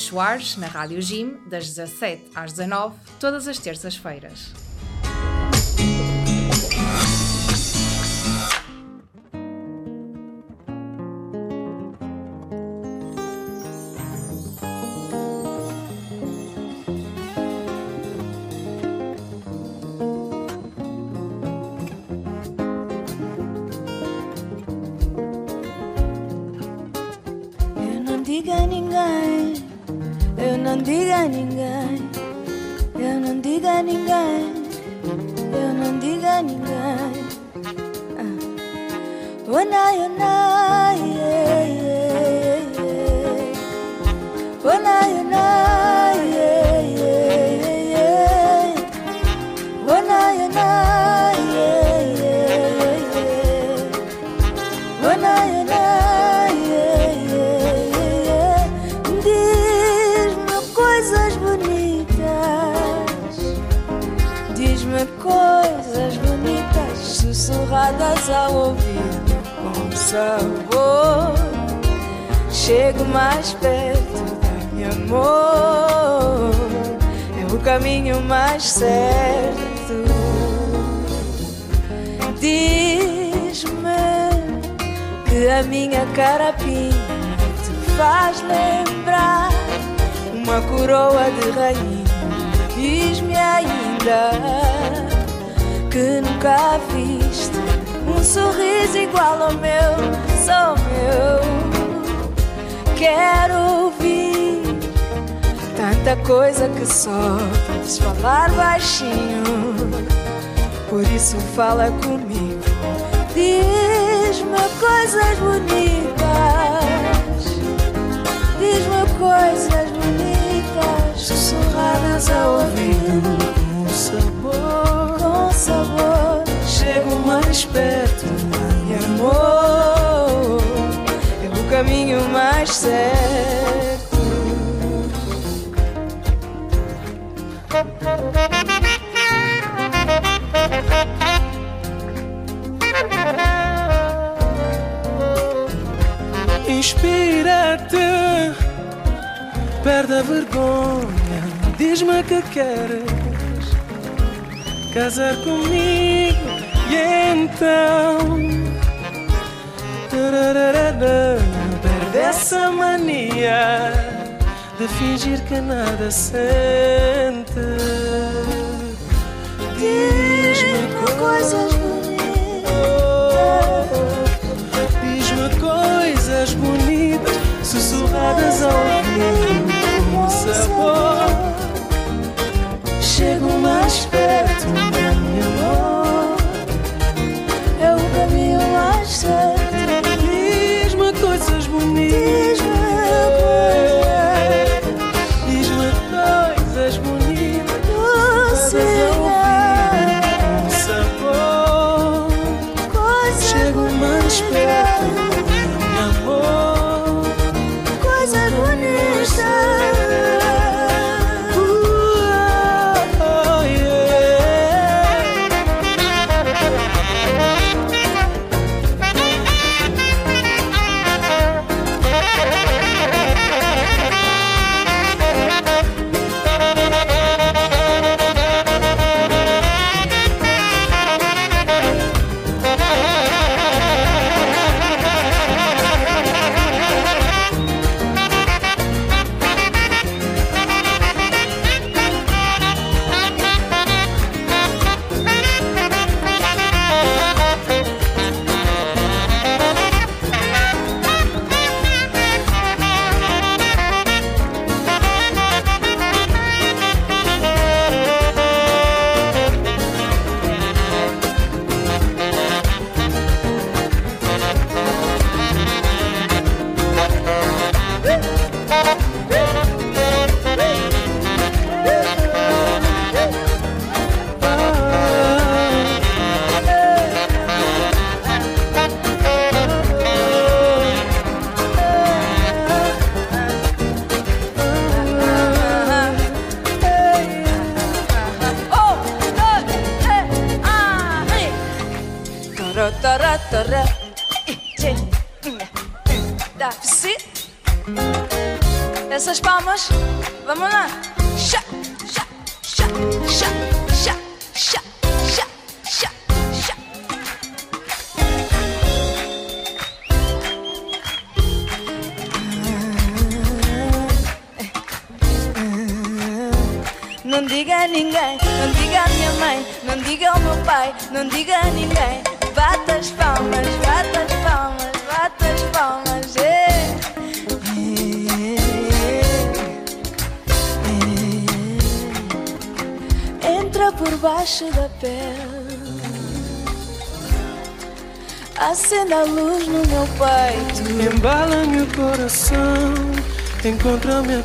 Soares, na Rádio Gym, das 17 às 19, todas as terças-feiras.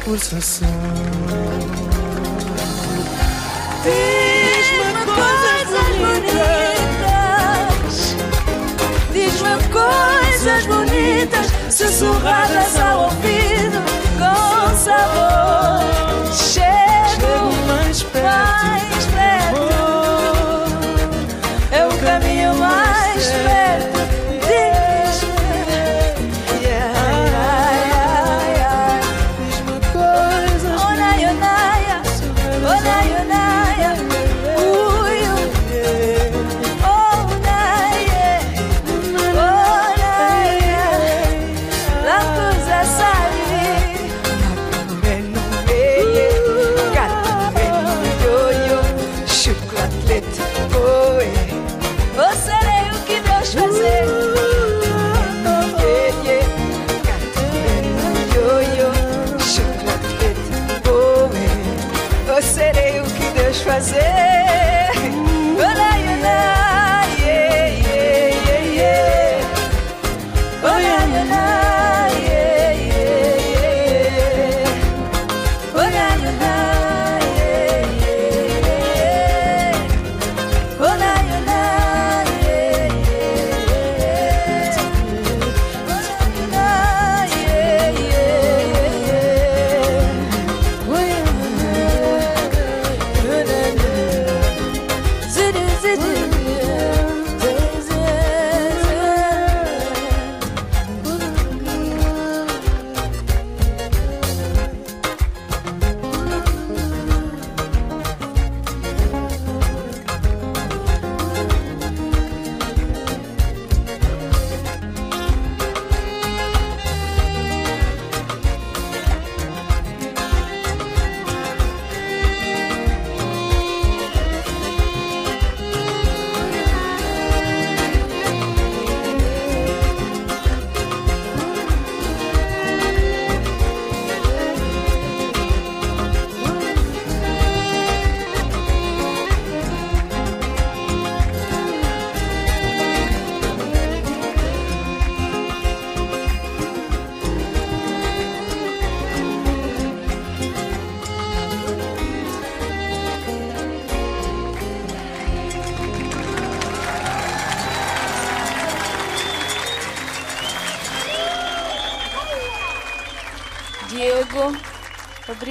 Pulsação.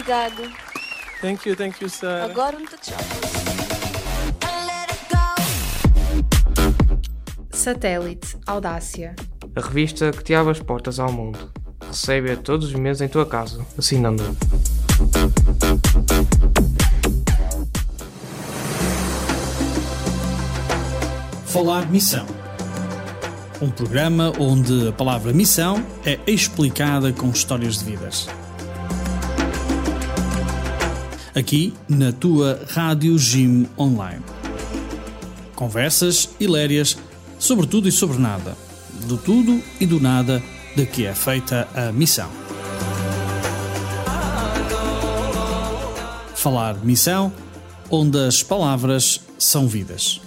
Obrigado. Thank you, thank you, Sarah. Agora um tchau. Satélite Audácia. A revista que te abre as portas ao mundo. Recebe-a todos os meses em tua casa, assinando. Falar Missão. Um programa onde a palavra missão é explicada com histórias de vidas. Aqui na tua Rádio Jim Online. Conversas hilérias sobre tudo e sobre nada. Do tudo e do nada de que é feita a missão. Falar Missão, onde as palavras são vidas.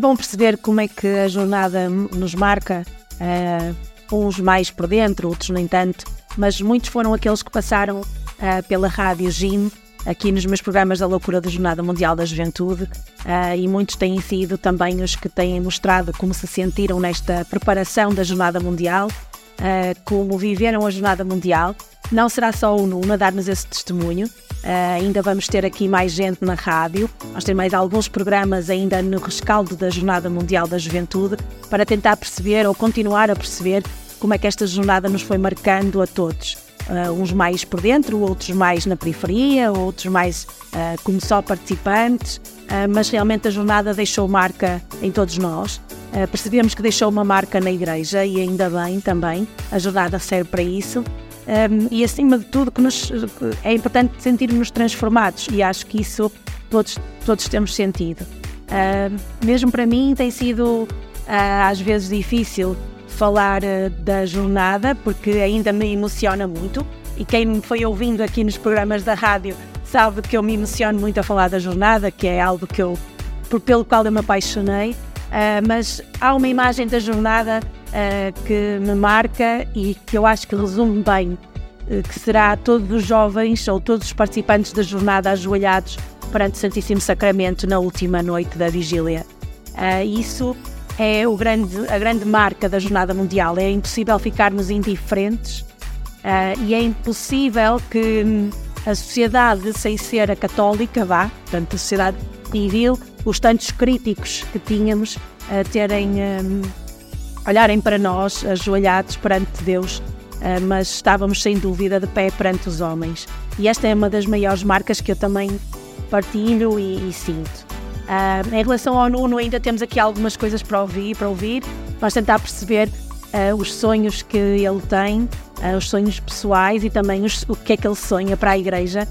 É bom perceber como é que a jornada nos marca, eh, uns mais por dentro, outros nem tanto, mas muitos foram aqueles que passaram eh, pela Rádio GIM, aqui nos meus programas da Loucura da Jornada Mundial da Juventude, eh, e muitos têm sido também os que têm mostrado como se sentiram nesta preparação da Jornada Mundial, como viveram a Jornada Mundial. Não será só o Nuno a dar-nos esse testemunho, eh, ainda vamos ter aqui mais gente na rádio, vamos ter mais alguns programas ainda no rescaldo da Jornada Mundial da Juventude para tentar perceber ou continuar a perceber como é que esta jornada nos foi marcando a todos. Uh, uns mais por dentro, outros mais na periferia, outros mais uh, como só participantes, mas realmente a jornada deixou marca em todos nós. Percebemos que deixou uma marca na igreja e ainda bem também, a jornada serve para isso. Um, e acima de tudo que nos, é importante sentirmos transformados e acho que isso todos, todos temos sentido. Uh, mesmo para mim tem sido uh, às vezes difícil falar uh, da jornada porque ainda me emociona muito e quem me foi ouvindo aqui nos programas da rádio sabe que eu me emociono muito a falar da jornada, que é algo que eu, por, pelo qual eu me apaixonei, mas há uma imagem da jornada que me marca e que eu acho que resume bem que será todos os jovens ou todos os participantes da jornada ajoelhados perante o Santíssimo Sacramento na última noite da vigília. Isso é grande, a grande marca da Jornada Mundial. É impossível ficarmos indiferentes uh, e é impossível que hum, a sociedade, sem ser a católica, vá, portanto, a sociedade civil, os tantos críticos que tínhamos, uh, terem, um, olharem para nós, ajoelhados perante Deus, mas estávamos sem dúvida de pé perante os homens. E esta é uma das maiores marcas que eu também partilho e, e sinto. Uh, em relação ao Nuno, ainda temos aqui algumas coisas para ouvir, para ouvir. Vamos tentar perceber uh, os sonhos que ele tem, uh, os sonhos pessoais e também os, o que é que ele sonha para a Igreja,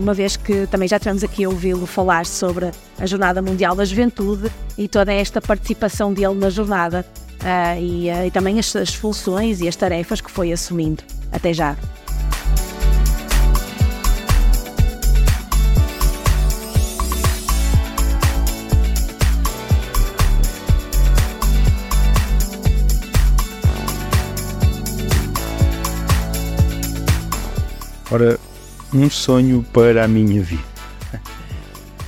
uma vez que também já tivemos aqui a ouvi-lo falar sobre a Jornada Mundial da Juventude e toda esta participação dele na jornada e, e também as, as funções e as tarefas que foi assumindo. Até já. Ora, um sonho para a minha vida.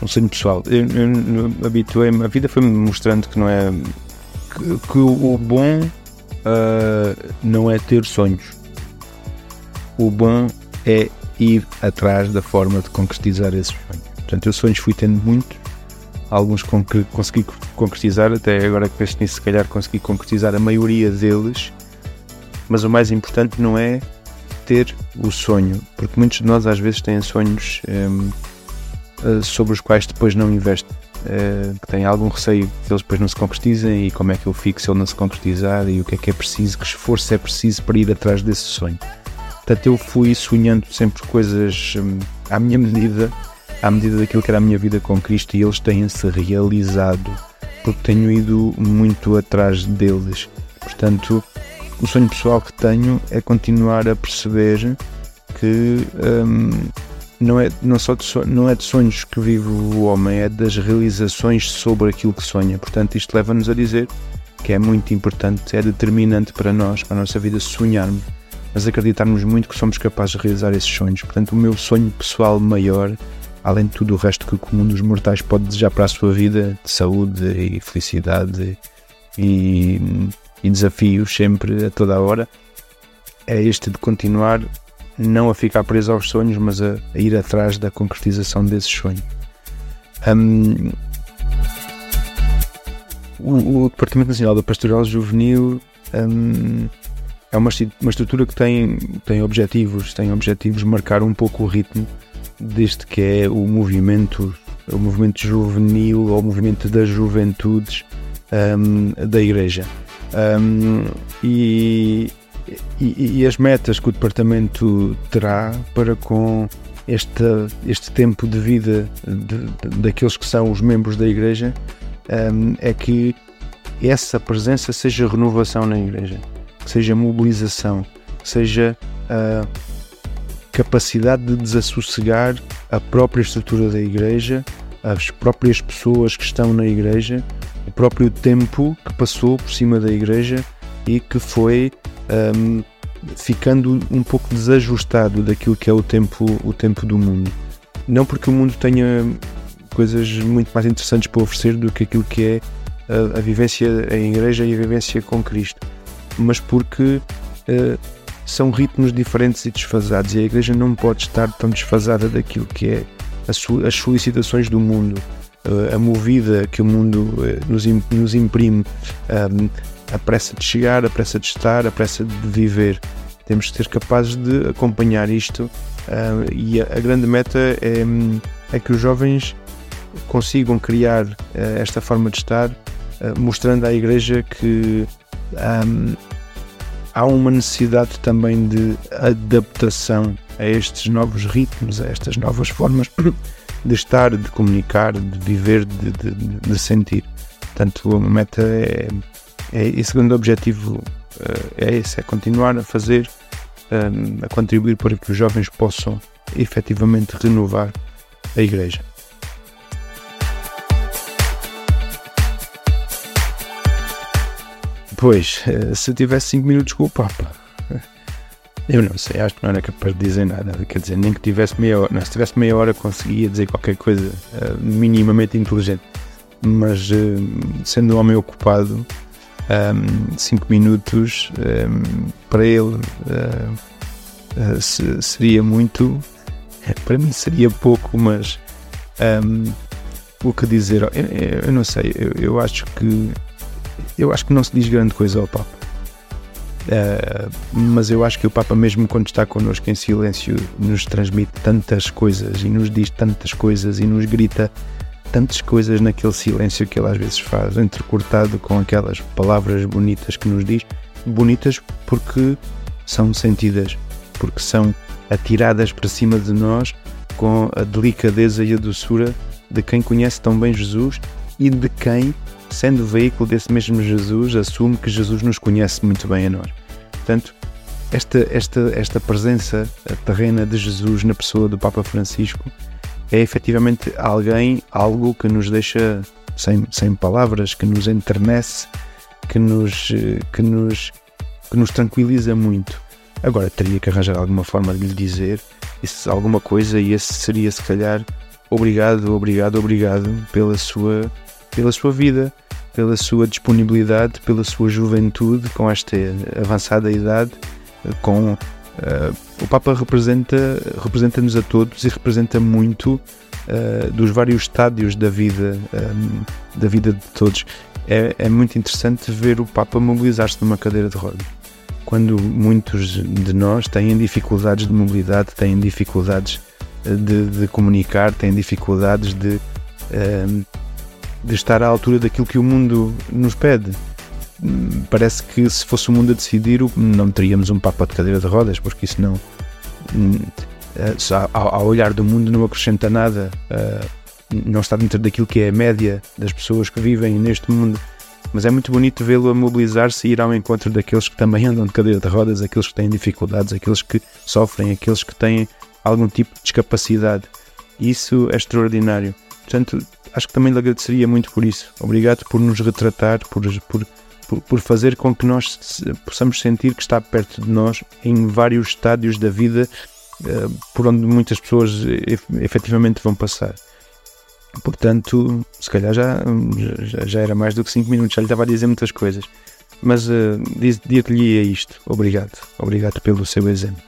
Um sonho pessoal. Eu, eu habituei-me, a vida foi-me mostrando que não é. que, que o bom uh, não é ter sonhos. O bom é ir atrás da forma de concretizar esses sonhos. Portanto, eu sonhos fui tendo muitos, alguns com que consegui concretizar, até agora que penso nisso, se calhar consegui concretizar a maioria deles, mas o mais importante não é ter o sonho, porque muitos de nós às vezes têm sonhos um, eh, sobre os quais depois não investem, uh, que têm algum receio que eles depois não se concretizem e como é que eu fico se ele não se concretizar e o que é que é preciso, que esforço é preciso para ir atrás desse sonho. Portanto, eu fui sonhando sempre coisas um, à minha medida, à medida daquilo que era a minha vida com Cristo e eles têm-se realizado porque tenho ido muito atrás deles. Portanto, o sonho pessoal que tenho é continuar a perceber que um, não, é, não, só não é de sonhos que vive o homem, é das realizações sobre aquilo que sonha. Portanto, isto leva-nos a dizer que é muito importante, é determinante para nós, para a nossa vida, sonharmos, mas acreditarmos muito que somos capazes de realizar esses sonhos. Portanto, o meu sonho pessoal maior, além de tudo o resto que o comum dos mortais pode desejar para a sua vida, de saúde e felicidade e e desafios sempre a toda a hora é este de continuar não a ficar preso aos sonhos, mas a, a ir atrás da concretização desses sonhos. Um, o, o, Departamento Nacional da Pastoral Juvenil um, é uma, uma estrutura que tem, tem objetivos, tem objetivos marcar um pouco o ritmo deste que é o movimento, o movimento juvenil ou o movimento das juventudes um, da Igreja. Um, e, e, e, as metas que o departamento terá para com este, este tempo de vida de, de, daqueles que são os membros da igreja um, é que essa presença seja renovação na igreja, que seja mobilização, que seja a capacidade de desassossegar a própria estrutura da igreja, as próprias pessoas que estão na igreja o próprio tempo que passou por cima da igreja e que foi um, ficando um pouco desajustado daquilo que é o tempo, o tempo do mundo. Não porque o mundo tenha coisas muito mais interessantes para oferecer do que aquilo que é a, a vivência em igreja e a vivência com Cristo, mas porque uh, são ritmos diferentes e desfasados e a igreja não pode estar tão desfasada daquilo que é as solicitações do mundo a movida que o mundo eh, nos, imprime, a pressa de chegar, a pressa de estar, a pressa de viver. Temos que ser capazes de acompanhar isto e a, grande meta é, é que os jovens consigam criar eh, esta forma de estar eh, mostrando à Igreja que ahm, há uma necessidade também de adaptação a estes novos ritmos, a estas novas formas de estar, de comunicar, de viver, de, de- de sentir. Portanto, a meta é, é e o segundo objetivo eh, é esse, é continuar a fazer, ahm, a contribuir para que os jovens possam efetivamente renovar a Igreja. Pois, eh, se eu tivesse 5 minutos com o Papa, eu não sei, acho que não era capaz de dizer nada. Quer dizer, nem que tivesse meia hora, não, se tivesse meia hora conseguia dizer qualquer coisa eh, minimamente inteligente. Mas, eh, sendo um homem ocupado, 5 minutos ehm, para ele eh, eh, se- seria muito, para mim seria pouco, mas ehm, o que dizer? Eu, eu- eu não sei, eu, eu acho que eu acho que não se diz grande coisa ao Papa. Eh, mas eu acho que o Papa, mesmo quando está connosco em silêncio, nos transmite tantas coisas e nos diz tantas coisas e nos grita tantas coisas naquele silêncio que ele às vezes faz, entrecortado com aquelas palavras bonitas que nos diz. Bonitas porque são sentidas, porque são atiradas para cima de nós com a delicadeza e a doçura de quem conhece tão bem Jesus e de quem, sendo veículo desse mesmo Jesus, assume que Jesus nos conhece muito bem a nós. Portanto, esta, esta, esta presença terrena de Jesus na pessoa do Papa Francisco é efetivamente alguém, algo que nos deixa sem, sem palavras, que nos enternece, que nos, eh, que, nos, que nos tranquiliza muito. Agora, teria que arranjar alguma forma de lhe dizer isso, alguma coisa, e esse seria, se calhar, obrigado, obrigado, obrigado pela sua, pela sua vida, pela sua disponibilidade, pela sua juventude, com esta avançada idade, eh, com eh, o Papa representa representa-nos a todos e representa muito eh, dos vários estádios da vida ehm, da vida de todos. É, é muito interessante ver o Papa mobilizar-se numa cadeira de rodas. Quando muitos de nós têm dificuldades de mobilidade, têm dificuldades eh, de, de comunicar, têm dificuldades de, de estar à altura daquilo que o mundo nos pede. Parece que se fosse o mundo a decidir, não teríamos um Papa de cadeira de rodas, porque isso não. hum, eh, ao, olhar do mundo não acrescenta nada, eh, não está dentro daquilo que é a média das pessoas que vivem neste mundo. Mas é muito bonito vê-lo a mobilizar-se e ir ao encontro daqueles que também andam de cadeira de rodas, aqueles que têm dificuldades, aqueles que sofrem, aqueles que têm algum tipo de discapacidade. Isso é extraordinário. Portanto, acho que também lhe agradeceria muito por isso. Obrigado por nos retratar, por, por, por, fazer com que nós possamos sentir que está perto de nós em vários estádios da vida eh, por onde muitas pessoas ef- efetivamente vão passar. Portanto, se calhar já, já, era mais do que 5 minutos, já lhe estava a dizer muitas coisas. Mas uh, dir-lhe é isto. Obrigado. Obrigado pelo seu exemplo.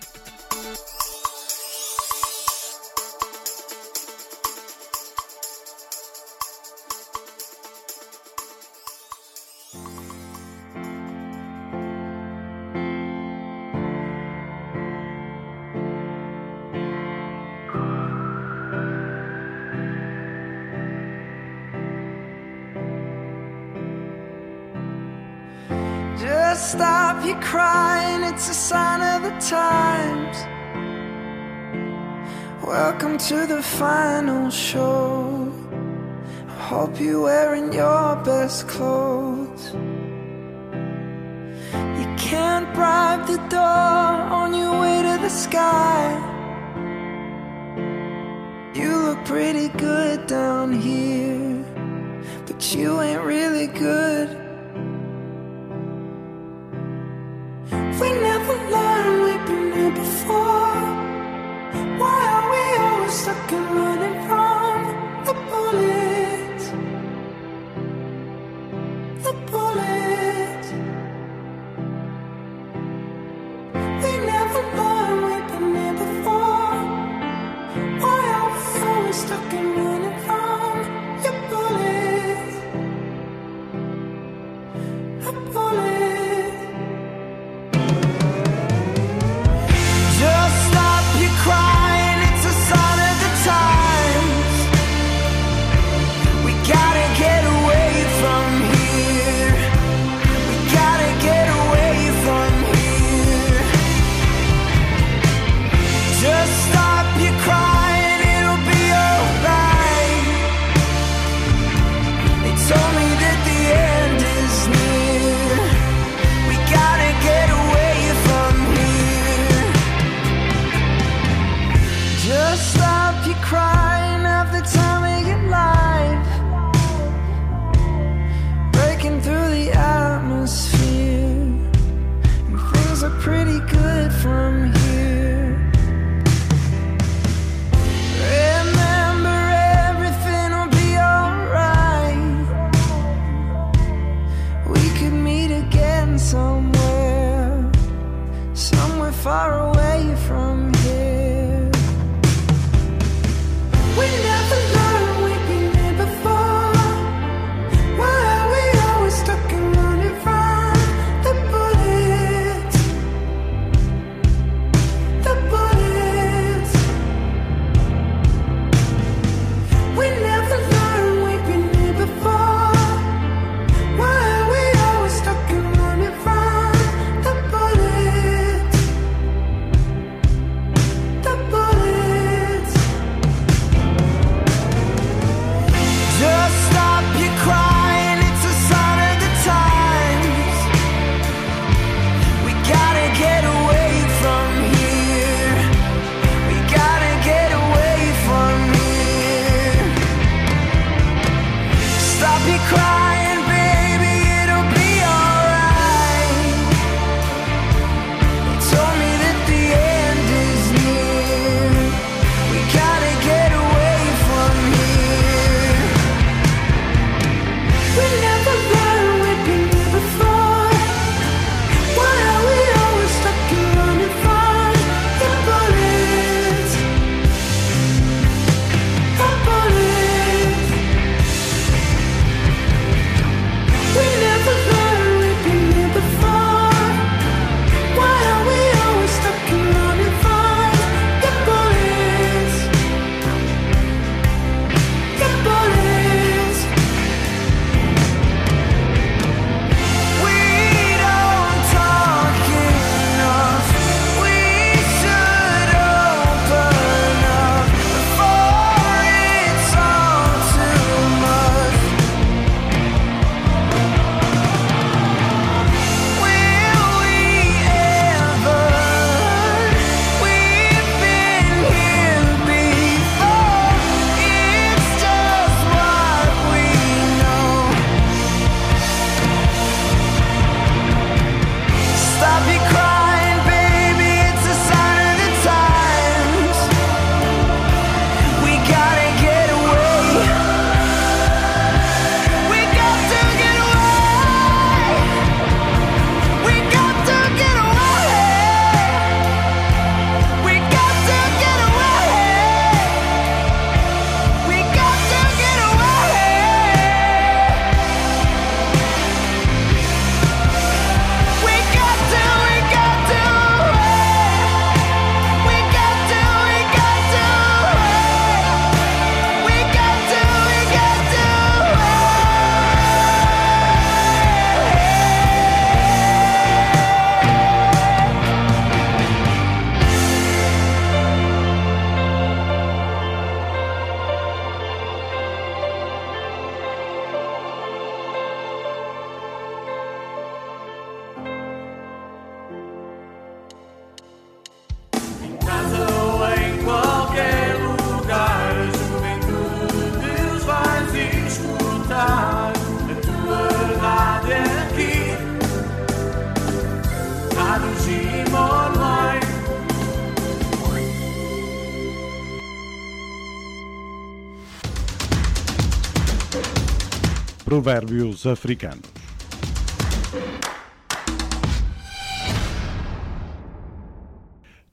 Provérbios africanos.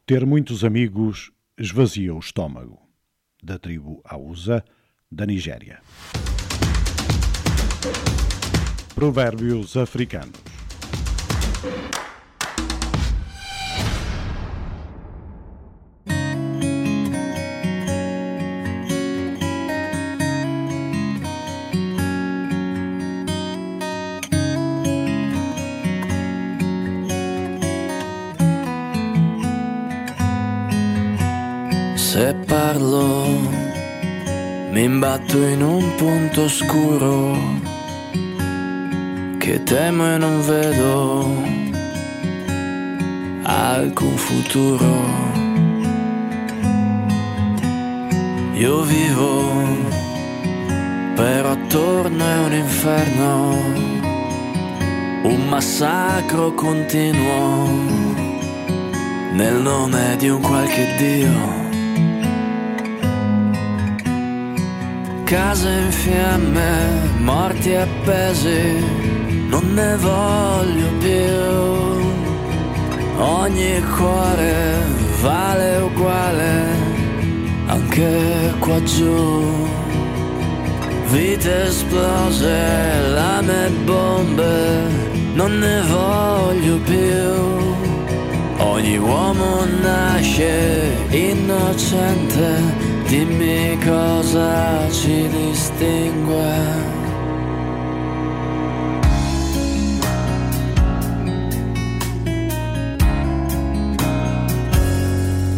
Ter muitos amigos esvazia o estômago. Da tribo Hausa, da Nigéria. Provérbios africanos. perduto in un punto scuro che temo e non vedo alcun futuro. Io vivo, però attorno è un inferno, un massacro continuo nel nome di un qualche Dio case in fiamme, morti appesi, non ne voglio più. Ogni cuore vale uguale, anche qua giù. Vite esplose, lame e bombe, non ne voglio più. Ogni uomo nasce innocente Dimmi cosa ci distingue.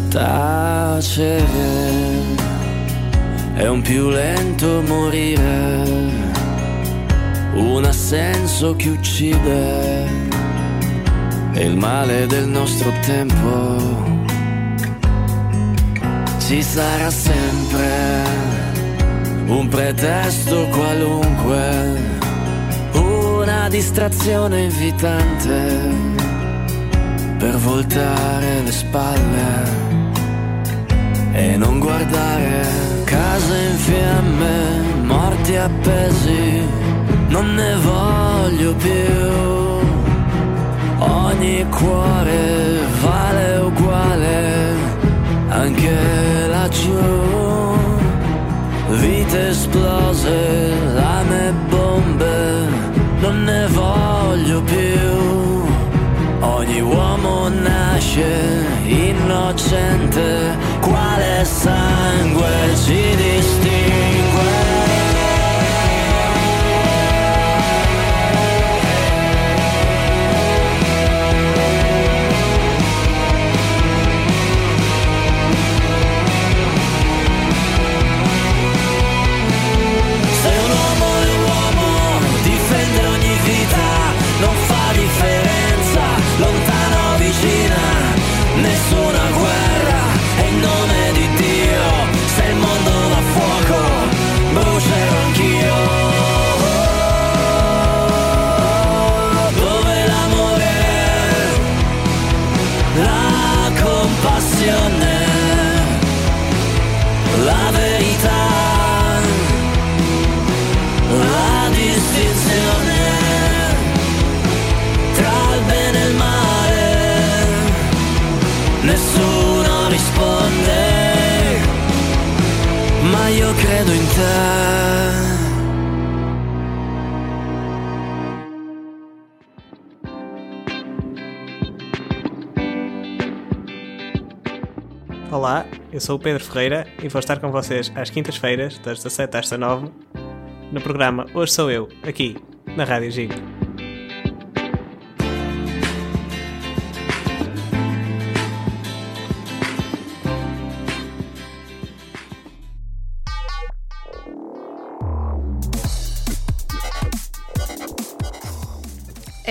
Tacere è un più lento morire, un assenso che uccide, è il male del nostro tempo. Ci sarà sempre un pretesto qualunque, una distrazione invitante per voltare le spalle e non guardare case in fiamme, morti appesi, non ne voglio più. Ogni cuore vale uguale, anche laggiù. Vite esplose, lame e bombe, non ne voglio più. Ogni uomo nasce innocente, quale sangue ci distingue? Credo in te. Olá, eu sou o Pedro Ferreira e vou estar com vocês às quintas-feiras, das 17 às 19, no programa Hoje Sou Eu, aqui, na Rádio Gigo.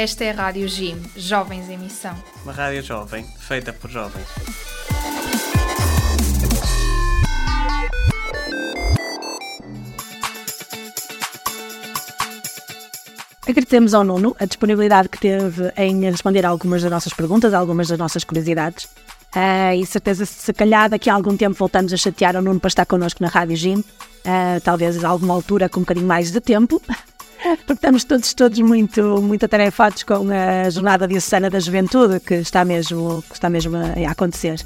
Esta é a Rádio Jim, Jovens em Missão. Uma rádio jovem, feita por jovens. Agradecemos ao Nuno a disponibilidade que teve em responder a algumas das nossas perguntas, a algumas das nossas curiosidades. Ah, e certeza, se calhar daqui a algum tempo voltamos a chatear o Nuno para estar connosco na Rádio Gin. Ah, talvez a alguma altura com um bocadinho mais de tempo. Porque estamos todos, todos muito, muito atarefados com a jornada diocesana da juventude que está mesmo, que está mesmo a, acontecer.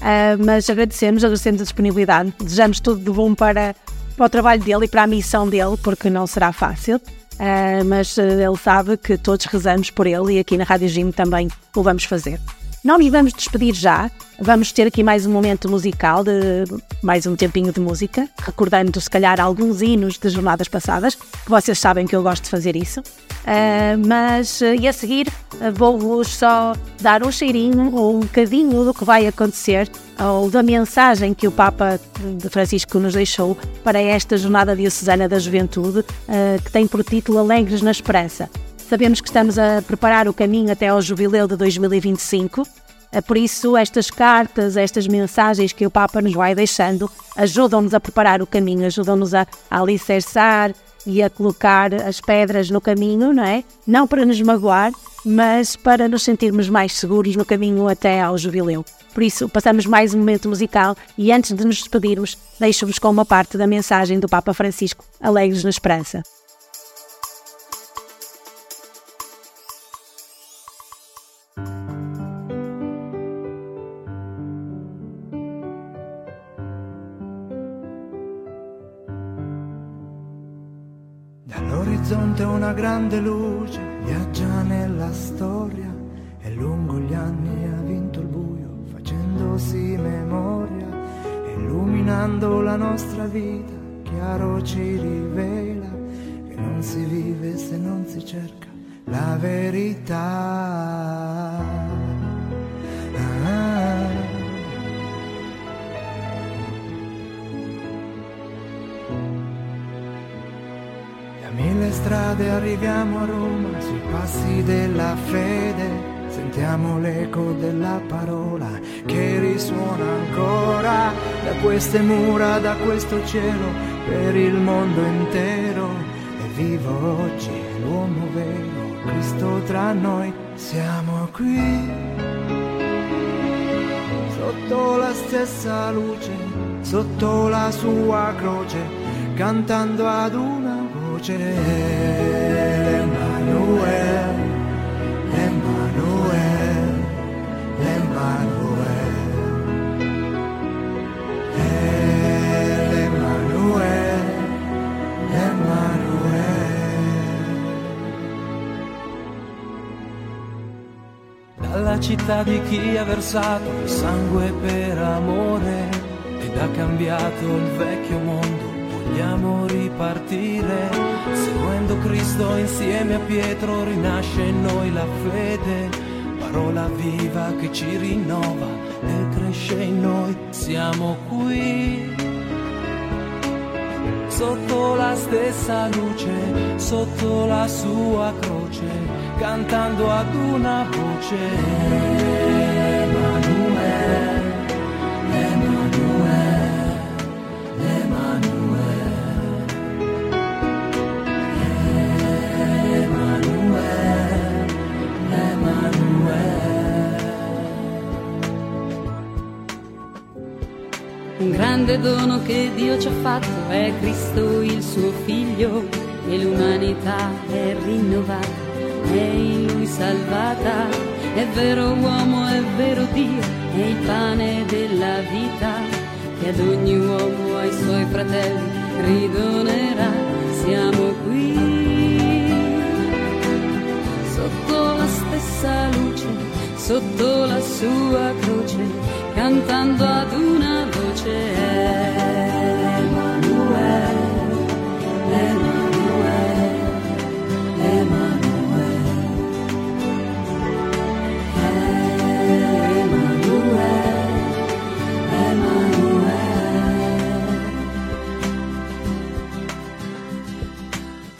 Ah, mas agradecemos, agradecemos a disponibilidade, desejamos tudo de bom para, para o trabalho dele e para a missão dele, porque não será fácil. Ah, mas ah, ele sabe que todos rezamos por ele e aqui na Rádio Gym também o vamos fazer. Não nos vamos despedir já, vamos ter aqui mais um momento musical, de mais um tempinho de música, recordando se calhar alguns hinos de jornadas passadas, que vocês sabem que eu gosto de fazer isso. Ah, mas, ah, e a seguir, ah, vou-vos só dar um cheirinho ou um bocadinho do que vai acontecer, ou da mensagem que o Papa Francisco nos deixou para esta Jornada Diocesana da Juventude, que tem por título Alegres na Esperança. Sabemos que estamos a preparar o caminho até ao jubileu de 2025. eh, Por isso, estas cartas, estas mensagens que o Papa nos vai deixando, ajudam-nos a preparar o caminho, ajudam-nos a alicerçar e a colocar as pedras no caminho, não é? Não para nos magoar, mas para nos sentirmos mais seguros no caminho até ao jubileu. Por isso, passamos mais um momento musical e antes de nos despedirmos, deixo-vos com uma parte da mensagem do Papa Francisco, Alegres na Esperança. Grande luce viaggia nella storia e lungo gli anni ha vinto il buio facendosi memoria illuminando la nostra vita, chiaro ci rivela che non si vive se non si cerca la verità. Ah. Mille strade arriviamo a Roma, sui passi della fede, sentiamo l'eco della parola che risuona ancora da queste mura, da questo cielo, per il mondo intero. E vivo oggi l'uomo vero, Cristo tra noi, siamo qui. Sotto la stessa luce, sotto la sua croce, cantando ad una voce. Emanuele, Emanuele, Emanuele. Emanuele, Emanuele. Dalla città di chi ha versato il sangue per amore ed ha cambiato il vecchio mondo, vogliamo ripartire. Seguendo Cristo insieme a Pietro rinasce in noi la fede, parola viva che ci rinnova e cresce in noi. Siamo qui sotto la stessa luce, sotto la sua croce, cantando ad una voce. Emanuele, Un grande dono che Dio ci ha fatto è Cristo il suo figlio e l'umanità è rinnovata, è in lui salvata. È vero uomo, è vero Dio, è il pane della vita che ad ogni uomo, ai suoi fratelli ridonerà. Siamo qui sotto la stessa luce, sotto la sua croce, cantando ad una voce. Emanuele, Emanuele, Emanuele. Emanuele,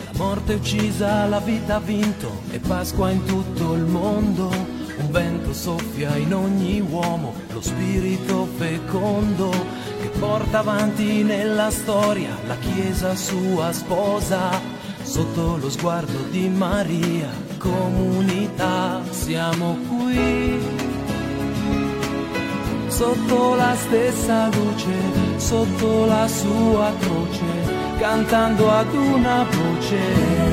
La morte uccisa, la vita ha vinto e Pasqua in tutto il mondo. Un vento soffia in ogni uomo, lo spirito fecondo che porta avanti nella storia la Chiesa sua sposa. Sotto lo sguardo di Maria, comunità, siamo qui. Sotto la stessa luce, sotto la sua croce, cantando ad una voce.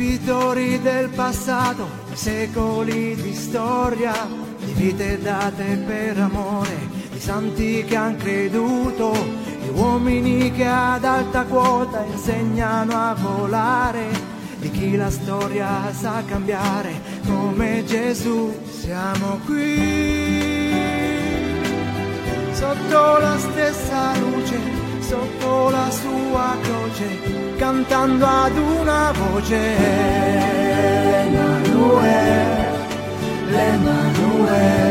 Ai debitori del passato, secoli di storia, di vite date per amore, di santi che han creduto, di uomini che ad alta quota insegnano a volare, di chi la storia sa cambiare, come Gesù siamo qui. Sotto la stessa luce, sotto la sua croce, cantando ad una voce. Emanuele, Emanuele.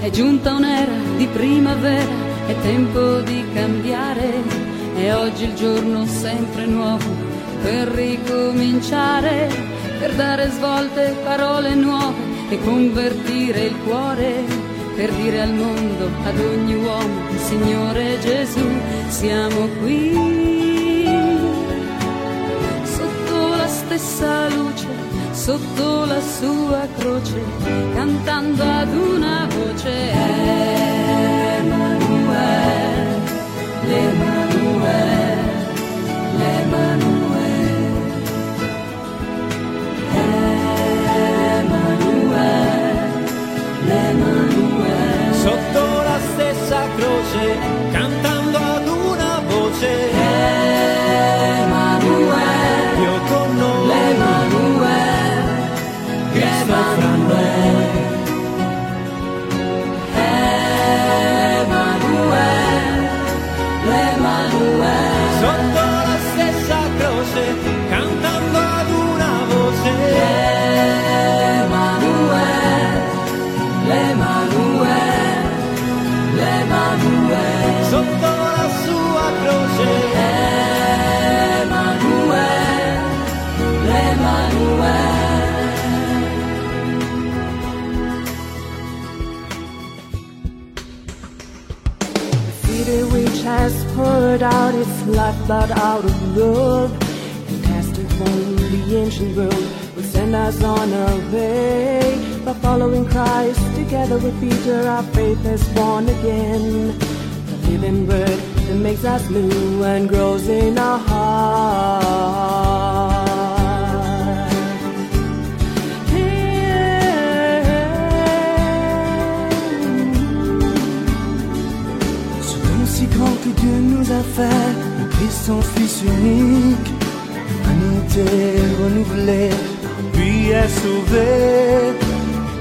È giunta un'era di primavera, è tempo di cambiare, è oggi il giorno sempre nuovo per ricominciare, per dare svolte, parole nuove e convertire il cuore, per dire al mondo, ad ogni uomo, Signore Gesù, siamo qui. Sotto la stessa luce, sotto la sua croce, cantando ad una voce. Emanuele, l'Emanuele, l'Emanuele. say poured out its lifeblood out of love cast from the ancient world will send us on our way. By following Christ together with Peter our faith is born again. The living word that makes us new and grows in our heart nous a fait, Christ son Fils unique, humanité renouvelée, lui est sauvée.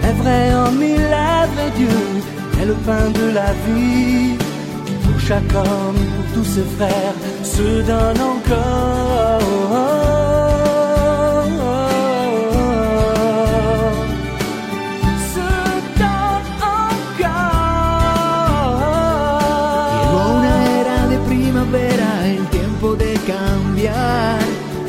Est vrai en mille lèvres et Dieu est le pain de la vie. Pour chaque homme, pour tous ses frères, se donne encore.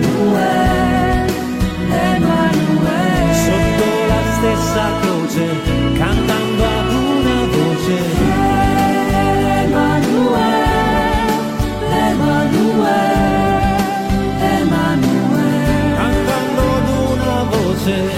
Emmanuel, Emmanuel. Sotto la stessa croce, cantando ad una voce. Emmanuel, Emmanuel, Emmanuel. Cantando ad una voce.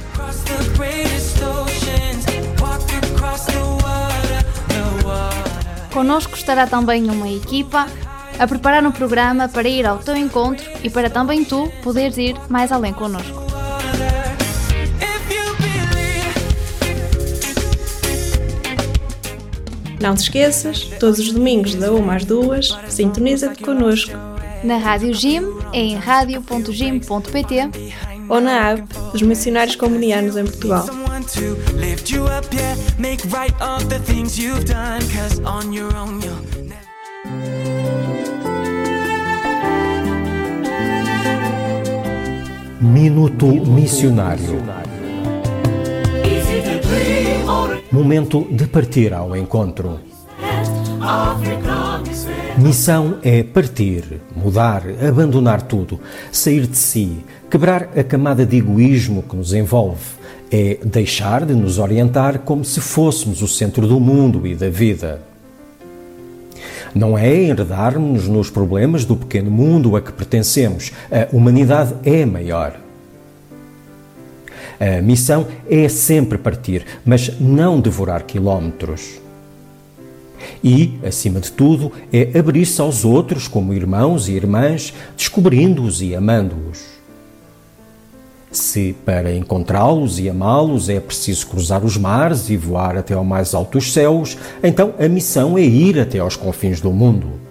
Connosco estará também uma equipa a preparar um programa para ir ao teu encontro e para também tu poderes ir mais além connosco. Não te esqueças, todos os domingos, da 1 às 2, sintoniza-te connosco Na Rádio Jim, em radio.jim.pt ou na app dos Missionários Comunianos em Portugal. Someone to lift you up, yeah. Make right of the things you've done. Cause on your own you'll never. Minuto Missionário. Momento de partir ao encontro. Missão é partir, mudar, abandonar tudo, sair de si, quebrar a camada de egoísmo que nos envolve. É deixar de nos orientar como se fôssemos o centro do mundo e da vida. Não é enredarmos nos problemas do pequeno mundo a que pertencemos. A humanidade é maior. A missão é sempre partir, mas não devorar quilómetros. E, acima de tudo, é abrir-se aos outros como irmãos e irmãs, descobrindo-os e amando-os. Se para encontrá-los e amá-los é preciso cruzar os mares e voar até ao mais alto dos céus, então a missão é ir até aos confins do mundo.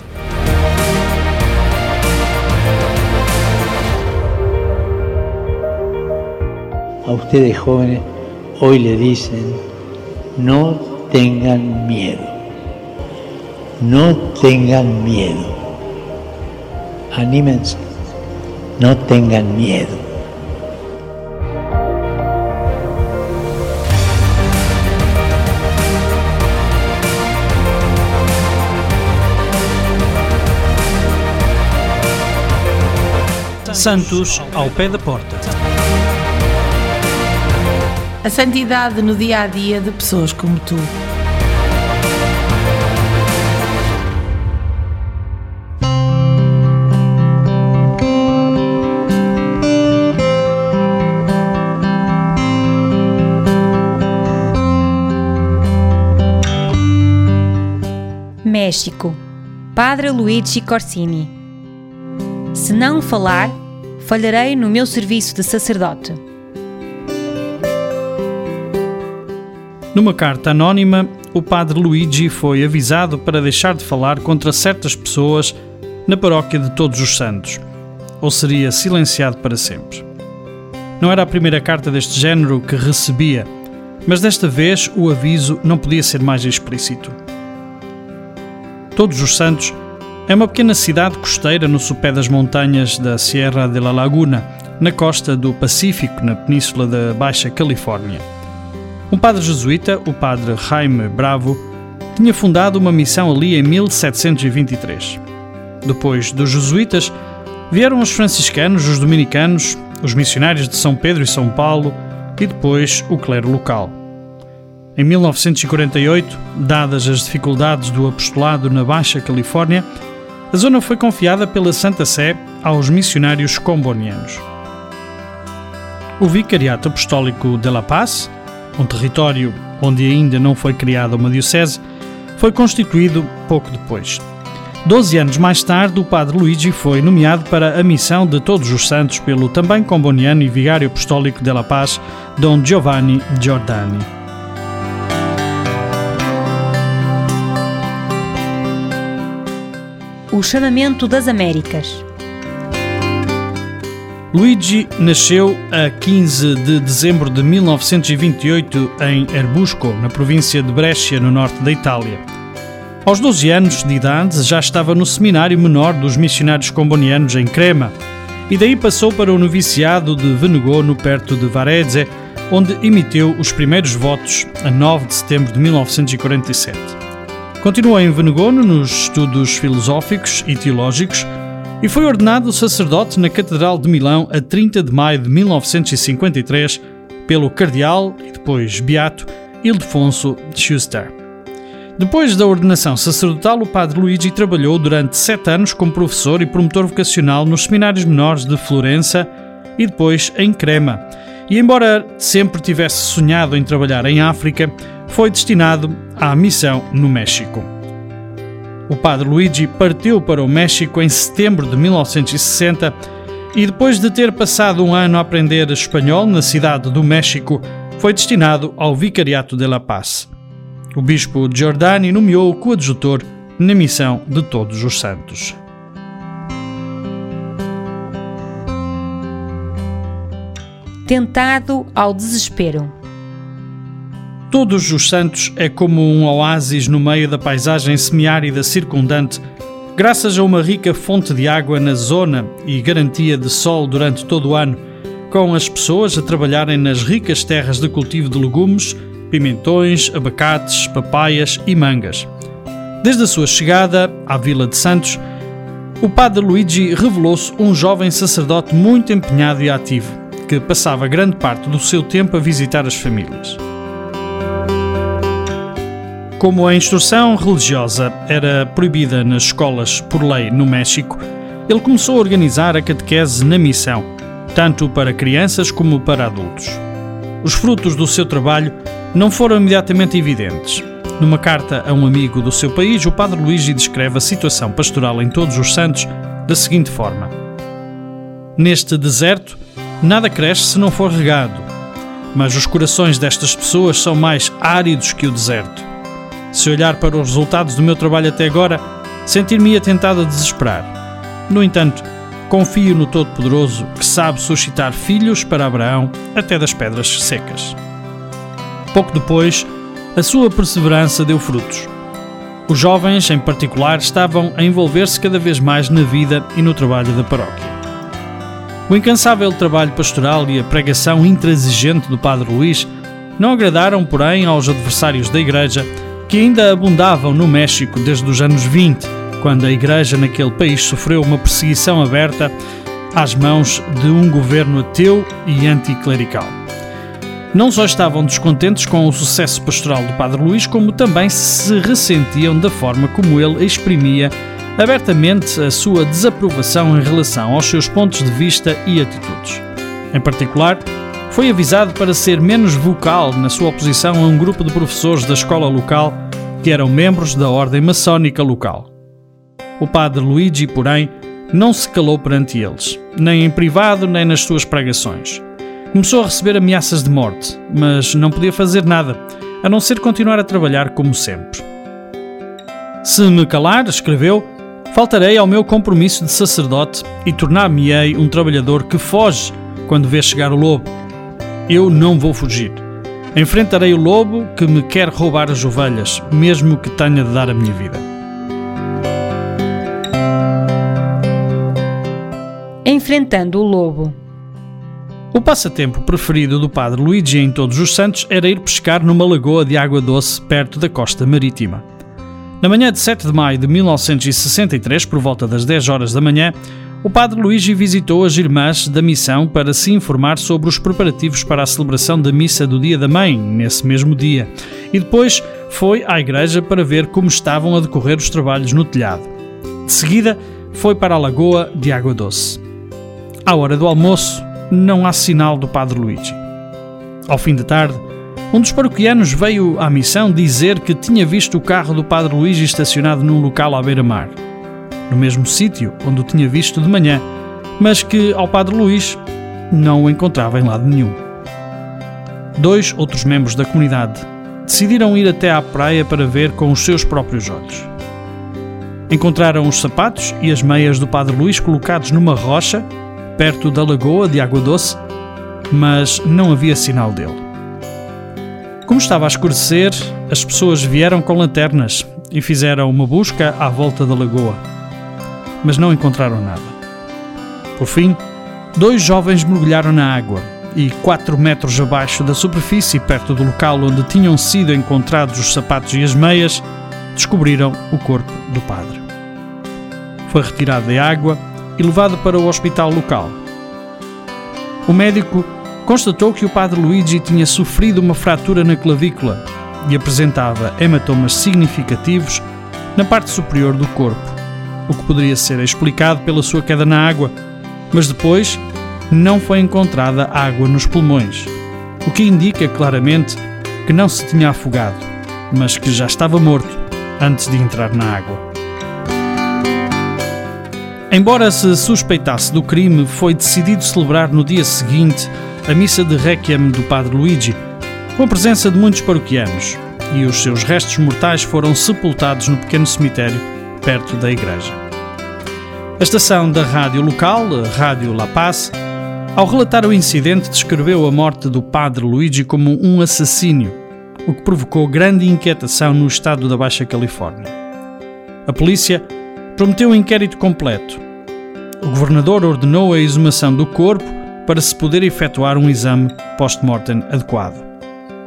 A ustedes jóvenes hoy le dicen, no tengan miedo, no tengan miedo, anímense, no tengan miedo. Santos ao pé da porta. A santidade no dia a dia de pessoas como tu. México. Padre Luigi Corsini. Se não falar, falharei no meu serviço de sacerdote. Numa carta anónima, o padre Luigi foi avisado para deixar de falar contra certas pessoas na paróquia de Todos os Santos, ou seria silenciado para sempre. Não era a primeira carta deste género que recebia, mas desta vez o aviso não podia ser mais explícito. Todos os Santos é uma pequena cidade costeira no sopé das montanhas da Sierra de la Laguna, na costa do Pacífico, na península da Baixa Califórnia. Um padre jesuíta, o padre Jaime Bravo, tinha fundado uma missão ali em 1723. Depois dos jesuítas, vieram os franciscanos, os dominicanos, os missionários de São Pedro e São Paulo e depois o clero local. Em 1948, dadas as dificuldades do apostolado na Baixa Califórnia, a zona foi confiada pela Santa Sé aos missionários combonianos. O Vicariato Apostólico de La Paz, um território onde ainda não foi criada uma diocese, foi constituído pouco depois. Doze anos mais tarde, o padre Luigi foi nomeado para a missão de Todos os Santos pelo também comboniano e vigário apostólico de La Paz, Dom Giovanni Giordani. O chamamento das Américas. Luigi nasceu a 15 de dezembro de 1928 em Erbusco, na província de Brescia, no norte da Itália. Aos 12 anos de idade já estava no seminário menor dos missionários combonianos em Crema, e daí passou para o noviciado de Venegono, perto de Varese, onde emitiu os primeiros votos a 9 de setembro de 1947. Continuou em Venegono nos estudos filosóficos e teológicos e foi ordenado sacerdote na Catedral de Milão a 30 de maio de 1953 pelo cardeal e depois beato Ildefonso Schuster. Depois da ordenação sacerdotal, o padre Luigi trabalhou durante sete anos como professor e promotor vocacional nos seminários menores de Florença e depois em Crema. E embora sempre tivesse sonhado em trabalhar em África, foi destinado à missão no México. O padre Luigi partiu para o México em setembro de 1960 e depois de ter passado um ano a aprender espanhol na cidade do México, foi destinado ao Vicariato de La Paz. O bispo Giordani nomeou o coadjutor na missão de Todos os Santos. Tentado ao desespero. Todos os Santos é como um oásis no meio da paisagem semiárida circundante, graças a uma rica fonte de água na zona e garantia de sol durante todo o ano, com as pessoas a trabalharem nas ricas terras de cultivo de legumes, pimentões, abacates, papaias e mangas. Desde a sua chegada à Vila de Santos, o padre Luigi revelou-se um jovem sacerdote muito empenhado e ativo, que passava grande parte do seu tempo a visitar as famílias. Como a instrução religiosa era proibida nas escolas por lei no México, ele começou a organizar a catequese na missão, tanto para crianças como para adultos. Os frutos do seu trabalho não foram imediatamente evidentes. Numa carta a um amigo do seu país, o padre Luigi descreve a situação pastoral em Todos os Santos da seguinte forma: Neste deserto, nada cresce se não for regado, mas os corações destas pessoas são mais áridos que o deserto. Se olhar para os resultados do meu trabalho até agora, sentir-me-ia tentado a desesperar. No entanto, confio no Todo-Poderoso que sabe suscitar filhos para Abraão até das pedras secas. Pouco depois, a sua perseverança deu frutos. Os jovens, em particular, estavam a envolver-se cada vez mais na vida e no trabalho da paróquia. O incansável trabalho pastoral e a pregação intransigente do Padre Luís não agradaram, porém, aos adversários da Igreja que ainda abundavam no México desde os anos 20, quando a Igreja naquele país sofreu uma perseguição aberta às mãos de um governo ateu e anticlerical. Não só estavam descontentes com o sucesso pastoral do Padre Luís, como também se ressentiam da forma como ele exprimia abertamente a sua desaprovação em relação aos seus pontos de vista e atitudes. Em particular, foi avisado para ser menos vocal na sua oposição a um grupo de professores da escola local que eram membros da ordem maçónica local. O padre Luigi, porém, não se calou perante eles, nem em privado nem nas suas pregações. Começou a receber ameaças de morte, mas não podia fazer nada, a não ser continuar a trabalhar como sempre. Se me calar, escreveu, faltarei ao meu compromisso de sacerdote e tornar-me-ei um trabalhador que foge quando vê chegar o lobo. Eu não vou fugir. Enfrentarei o lobo que me quer roubar as ovelhas, mesmo que tenha de dar a minha vida. Enfrentando o lobo. O passatempo preferido do padre Luigi em Todos os Santos era ir pescar numa lagoa de água doce perto da costa marítima. Na manhã de 7 de maio de 1963, por volta das 10 horas da manhã, o padre Luigi visitou as irmãs da missão para se informar sobre os preparativos para a celebração da missa do Dia da Mãe, nesse mesmo dia, e depois foi à igreja para ver como estavam a decorrer os trabalhos no telhado. De seguida, foi para a lagoa de água doce. À hora do almoço, não há sinal do padre Luigi. Ao fim da tarde, um dos paroquianos veio à missão dizer que tinha visto o carro do padre Luigi estacionado num local à beira-mar no mesmo sítio onde o tinha visto de manhã, mas que ao Padre Luís não o encontrava em lado nenhum. Dois outros membros da comunidade decidiram ir até à praia para ver com os seus próprios olhos. Encontraram os sapatos e as meias do Padre Luís colocados numa rocha, perto da lagoa de água doce, mas não havia sinal dele. Como estava a escurecer, as pessoas vieram com lanternas e fizeram uma busca à volta da lagoa, mas não encontraram nada. Por fim, dois jovens mergulharam na água e, quatro metros abaixo da superfície, perto do local onde tinham sido encontrados os sapatos e as meias, descobriram o corpo do padre. Foi retirado da água e levado para o hospital local. O médico constatou que o padre Luigi tinha sofrido uma fratura na clavícula e apresentava hematomas significativos na parte superior do corpo, o que poderia ser explicado pela sua queda na água, mas depois não foi encontrada água nos pulmões, o que indica claramente que não se tinha afogado, mas que já estava morto antes de entrar na água. Embora se suspeitasse do crime, foi decidido celebrar no dia seguinte a missa de Requiem do Padre Luigi, com a presença de muitos paroquianos, e os seus restos mortais foram sepultados no pequeno cemitério perto da igreja. A estação da rádio local, Rádio La Paz, ao relatar o incidente, descreveu a morte do Padre Luigi como um assassínio, o que provocou grande inquietação no estado da Baixa Califórnia. A polícia prometeu um inquérito completo. O governador ordenou a exumação do corpo para se poder efetuar um exame post-mortem adequado.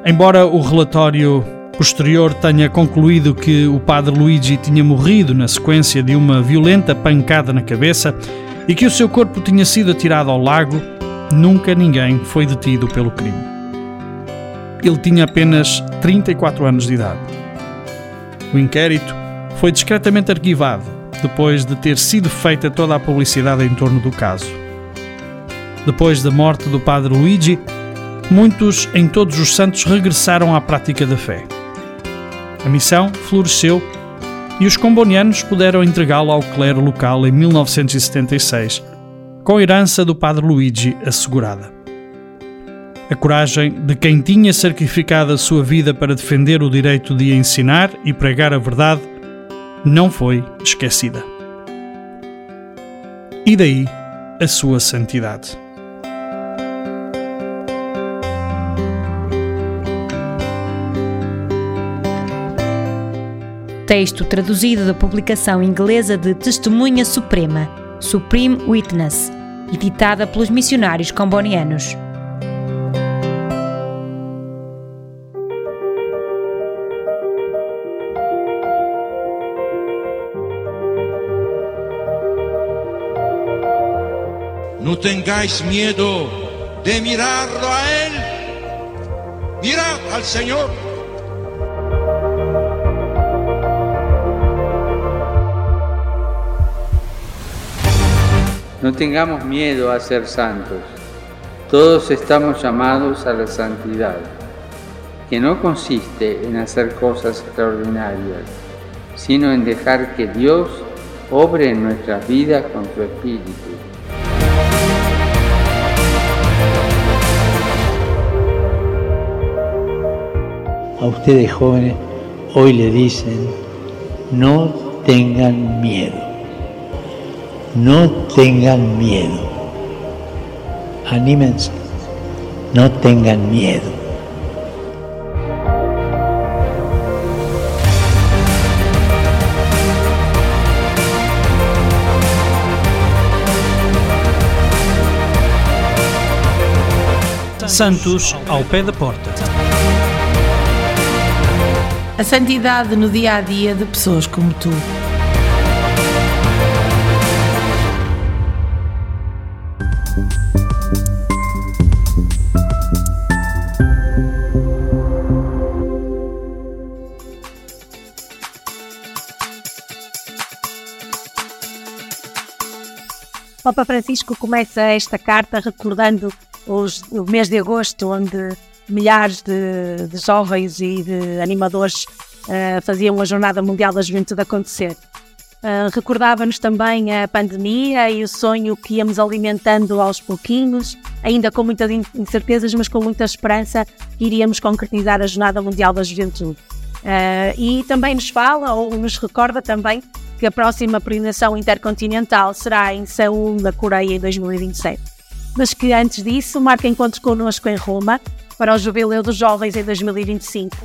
Embora o relatório posterior tenha concluído que o padre Luigi tinha morrido na sequência de uma violenta pancada na cabeça e que o seu corpo tinha sido atirado ao lago, nunca ninguém foi detido pelo crime. Ele tinha apenas 34 anos de idade. O inquérito foi discretamente arquivado depois de ter sido feita toda a publicidade em torno do caso. Depois da morte do padre Luigi, muitos em todos os santos regressaram à prática da fé. A missão floresceu e os combonianos puderam entregá-la ao clero local em 1976, com a herança do padre Luigi assegurada. A coragem de quem tinha sacrificado a sua vida para defender o direito de ensinar e pregar a verdade não foi esquecida. E daí a sua santidade. Texto traduzido da publicação inglesa de Testemunha Suprema, Supreme Witness, editada pelos missionários combonianos. No tengáis miedo de mirarlo a Él. Mirad al Señor. No tengamos miedo a ser santos. Todos estamos llamados a la santidad, que no consiste en hacer cosas extraordinarias, sino en dejar que Dios obre en nuestras vidas con su Espíritu. A ustedes jóvenes hoy le dicen, no tengan miedo, no tengan miedo, anímense, no tengan miedo. Santos ao pé da porta. A santidade no dia a dia de pessoas como tu. Papa Francisco começa esta carta recordando os, o mês de agosto, onde milhares de, de jovens e de animadores uh, faziam a Jornada Mundial da Juventude acontecer. Uh, Recordava-nos também a pandemia e o sonho que íamos alimentando aos pouquinhos, ainda com muitas incertezas, mas com muita esperança que iríamos concretizar a Jornada Mundial da Juventude. Uh, e também nos fala, ou nos recorda também, que a próxima peregrinação intercontinental será em Seul, na Coreia, em 2027. Mas que antes disso marca encontros connosco em Roma para o Jubileu dos Jovens em 2025,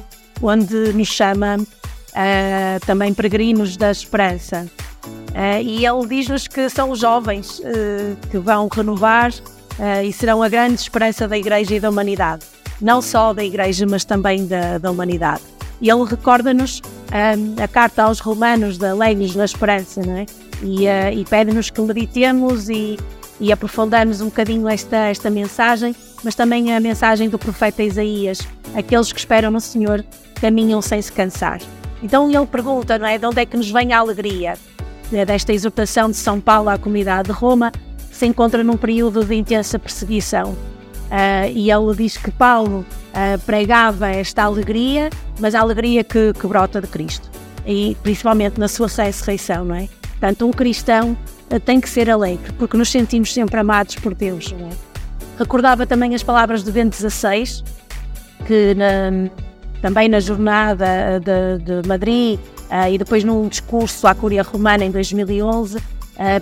onde nos chama uh, também Peregrinos da Esperança. Uh, e ele diz-nos que são os jovens uh, que vão renovar e serão a grande esperança da Igreja e da humanidade. Não só da Igreja, mas também da, da humanidade. E ele recorda-nos um, a carta aos Romanos da Lei-nos na Esperança, não é? E, uh, e pede-nos que meditemos e, e aprofundamos um bocadinho esta, esta mensagem, mas também a mensagem do profeta Isaías: aqueles que esperam no Senhor caminham sem se cansar. Então ele pergunta, não é? De onde é que nos vem a alegria? É desta exortação de São Paulo à comunidade de Roma, se encontra num período de intensa perseguição. Uh, e ele diz que Paulo uh, pregava esta alegria, mas a alegria que, que, brota de Cristo. E principalmente na sua ressurreição, não é? Portanto, um cristão uh, tem que ser alegre, porque nos sentimos sempre amados por Deus, não é? Recordava também as palavras de Bento XVI, que na, também na jornada de, de Madrid e depois num discurso à Cúria Romana em 2011,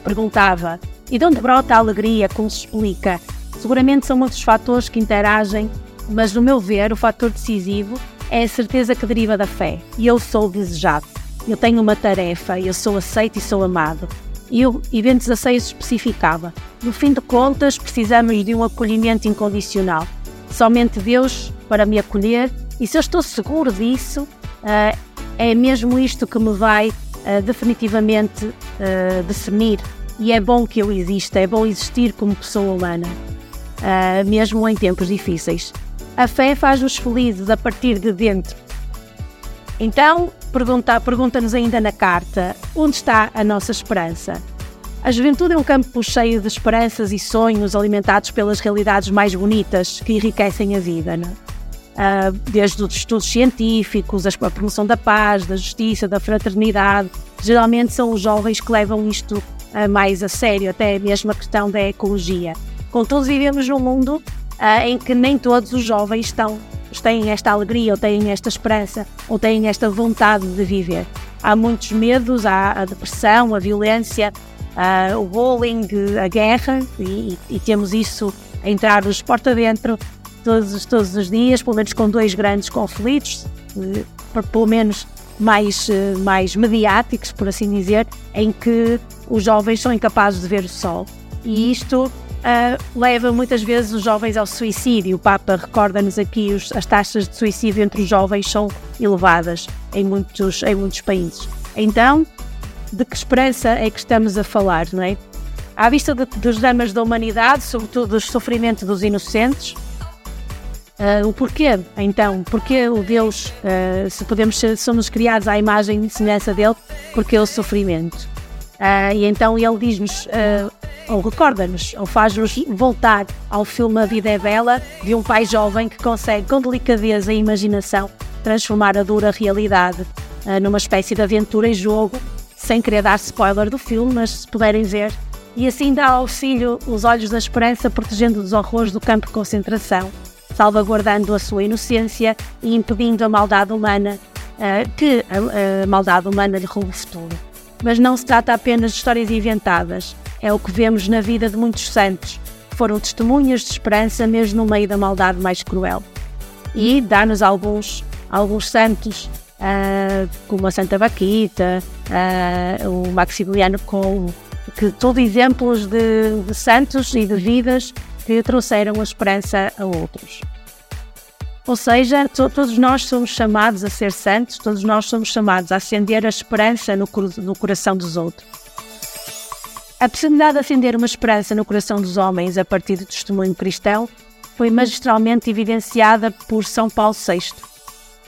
perguntava: e de onde brota a alegria? Como se explica? Seguramente são muitos fatores que interagem, mas no meu ver, o fator decisivo é a certeza que deriva da fé. E eu sou desejado. Eu tenho uma tarefa, eu sou aceito e sou amado. E o evento 16 especificava: no fim de contas, precisamos de um acolhimento incondicional. Somente Deus para me acolher, e se eu estou seguro disso, uh, é mesmo isto que me vai uh, definitivamente uh, definir. E é bom que eu exista, é bom existir como pessoa humana uh, mesmo em tempos difíceis. A fé faz-nos felizes a partir de dentro. Então, pergunta-nos pergunta ainda na carta: onde está a nossa esperança? A juventude é um campo cheio de esperanças e sonhos alimentados pelas realidades mais bonitas que enriquecem a vida. Não? Uh, desde os estudos científicos, a promoção da paz, da justiça, da fraternidade. Geralmente são os jovens que levam isto uh, mais a sério, até mesmo a questão da ecologia. Contudo, vivemos num mundo uh, em que nem todos os jovens estão, têm esta alegria, ou têm esta esperança, ou têm esta vontade de viver. Há muitos medos, há a depressão, a violência, uh, o bullying, a guerra, e, e, temos isso a entrar-nos porta dentro todos, todos os dias, pelo menos com dois grandes conflitos, pelo menos mais, mais mediáticos, por assim dizer, em que os jovens são incapazes de ver o sol. E isto uh, leva muitas vezes os jovens ao suicídio. O Papa recorda-nos aqui os, as taxas de suicídio entre os jovens são elevadas em muitos, em muitos países. Então, de que esperança é que estamos a falar, não é? À vista de, dos dramas da humanidade, sobretudo do sofrimento dos inocentes, uh, o porquê, então, porquê o Deus, uh, se podemos ser, somos criados à imagem e semelhança dele, porquê o sofrimento? Uh, e então ele diz-nos, uh, ou recorda-nos, ou faz-nos voltar ao filme A Vida é Bela, de um pai jovem que consegue, com delicadeza e imaginação, transformar a dura realidade uh, numa espécie de aventura e jogo, sem querer dar spoiler do filme, mas se puderem ver. E assim dá auxílio os olhos da esperança, protegendo dos horrores do campo de concentração, salvaguardando a sua inocência e impedindo a maldade humana, que a, a maldade humana lhe roube o futuro. Mas não se trata apenas de histórias inventadas, é o que vemos na vida de muitos santos, que foram testemunhas de esperança mesmo no meio da maldade mais cruel. E dá-nos alguns, alguns santos, uh, como a Santa Baquita, uh, o Maximiliano Cole, que todos exemplos de, de santos e de vidas que trouxeram a esperança a outros. Ou seja, to todos nós somos chamados a ser santos, todos nós somos chamados a acender a esperança no, no coração dos outros. A possibilidade de acender uma esperança no coração dos homens a partir do testemunho cristão foi magistralmente evidenciada por São Paulo VI,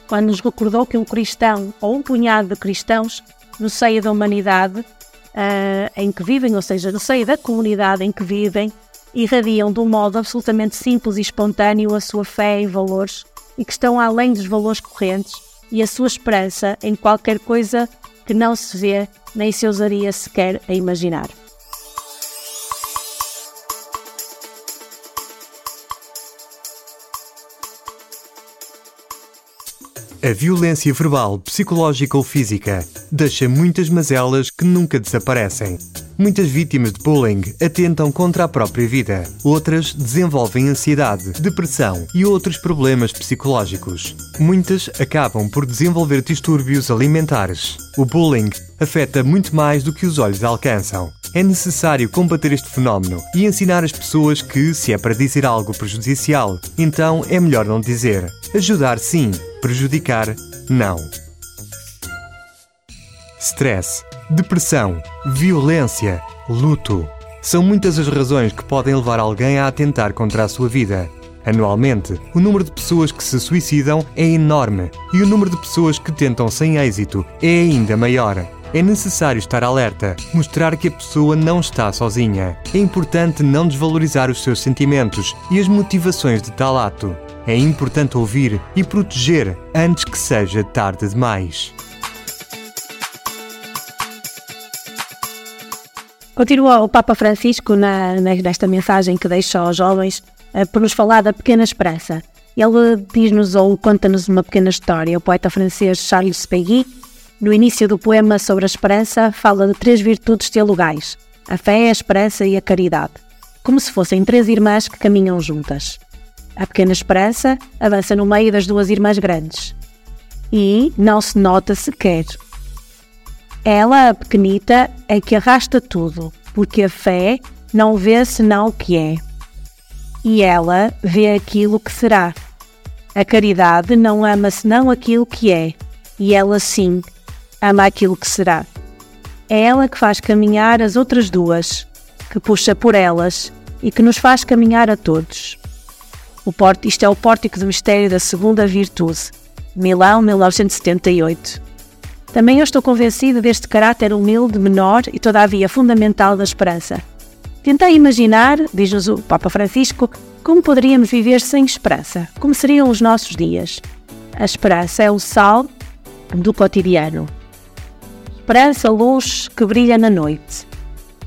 quando nos recordou que um cristão ou um punhado de cristãos no seio da humanidade uh, em que vivem, ou seja, no seio da comunidade em que vivem, irradiam de um modo absolutamente simples e espontâneo a sua fé em valores e que estão além dos valores correntes e a sua esperança em qualquer coisa que não se vê nem se ousaria sequer a imaginar. A violência verbal, psicológica ou física deixa muitas mazelas que nunca desaparecem. Muitas vítimas de bullying atentam contra a própria vida. Outras desenvolvem ansiedade, depressão e outros problemas psicológicos. Muitas acabam por desenvolver distúrbios alimentares. O bullying afeta muito mais do que os olhos alcançam. É necessário combater este fenómeno e ensinar as pessoas que, se é para dizer algo prejudicial, então é melhor não dizer. Ajudar sim, prejudicar não. Stress, depressão, violência, luto. São muitas as razões que podem levar alguém a atentar contra a sua vida. Anualmente, o número de pessoas que se suicidam é enorme e o número de pessoas que tentam sem êxito é ainda maior. É necessário estar alerta, mostrar que a pessoa não está sozinha. É importante não desvalorizar os seus sentimentos e as motivações de tal ato. É importante ouvir e proteger antes que seja tarde demais. Continua o Papa Francisco na, nesta mensagem que deixa aos jovens uh, por nos falar da pequena esperança. Ele diz-nos ou conta-nos uma pequena história. O poeta francês Charles Péguy, no início do poema sobre a esperança, fala de três virtudes teologais: a fé, a esperança e a caridade, como se fossem três irmãs que caminham juntas. A pequena esperança avança no meio das duas irmãs grandes e não se nota sequer ela, a pequenita, é que arrasta tudo, porque a fé não vê senão o que é. E ela vê aquilo que será. A caridade não ama senão aquilo que é, e ela sim ama aquilo que será. É ela que faz caminhar as outras duas, que puxa por elas e que nos faz caminhar a todos. O porto, isto é o pórtico do mistério da segunda virtude, Milão, 1978. Também eu estou convencido deste caráter humilde, menor e todavia fundamental da esperança. Tentei imaginar, diz-nos o Papa Francisco, como poderíamos viver sem esperança, como seriam os nossos dias. A esperança é o sal do cotidiano. Esperança, luz que brilha na noite.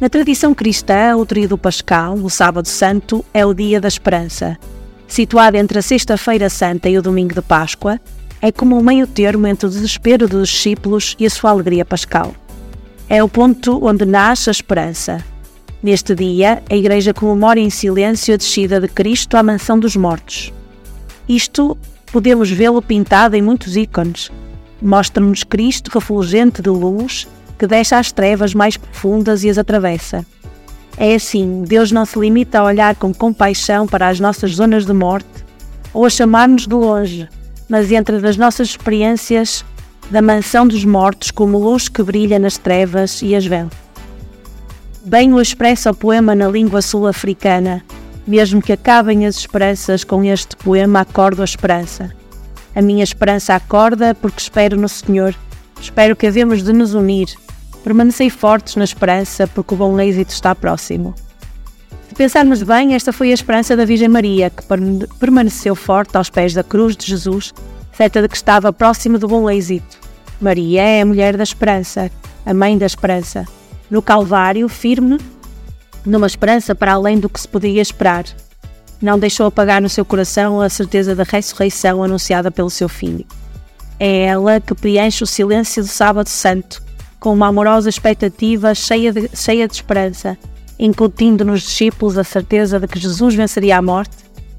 Na tradição cristã, o tríodo pascal, o sábado santo, é o dia da esperança. Situado entre a sexta-feira santa e o domingo de Páscoa, é como um meio termo entre o desespero dos discípulos e a sua alegria pascal. É o ponto onde nasce a esperança. Neste dia, a Igreja comemora em silêncio a descida de Cristo à mansão dos mortos. Isto podemos vê-lo pintado em muitos ícones. Mostra-nos Cristo refulgente de luz que deixa as trevas mais profundas e as atravessa. É assim, Deus não se limita a olhar com compaixão para as nossas zonas de morte ou a chamar-nos de longe, mas entra nas nossas experiências da mansão dos mortos como luz que brilha nas trevas e as vela. Bem o expressa o poema na língua sul-africana, mesmo que acabem as esperanças, com este poema acordo a esperança. A minha esperança acorda porque espero no Senhor, espero que havemos de nos unir. Permanecei fortes na esperança porque o bom êxito está próximo. Se pensarmos bem, esta foi a esperança da Virgem Maria, que permaneceu forte aos pés da cruz de Jesus, certa de que estava próxima do bom êxito. Maria é a mulher da esperança, a mãe da esperança. No Calvário, firme, numa esperança para além do que se podia esperar. Não deixou apagar no seu coração a certeza da ressurreição anunciada pelo seu filho. É ela que preenche o silêncio do Sábado Santo, com uma amorosa expectativa cheia de, cheia de esperança incutindo nos discípulos a certeza de que Jesus venceria a morte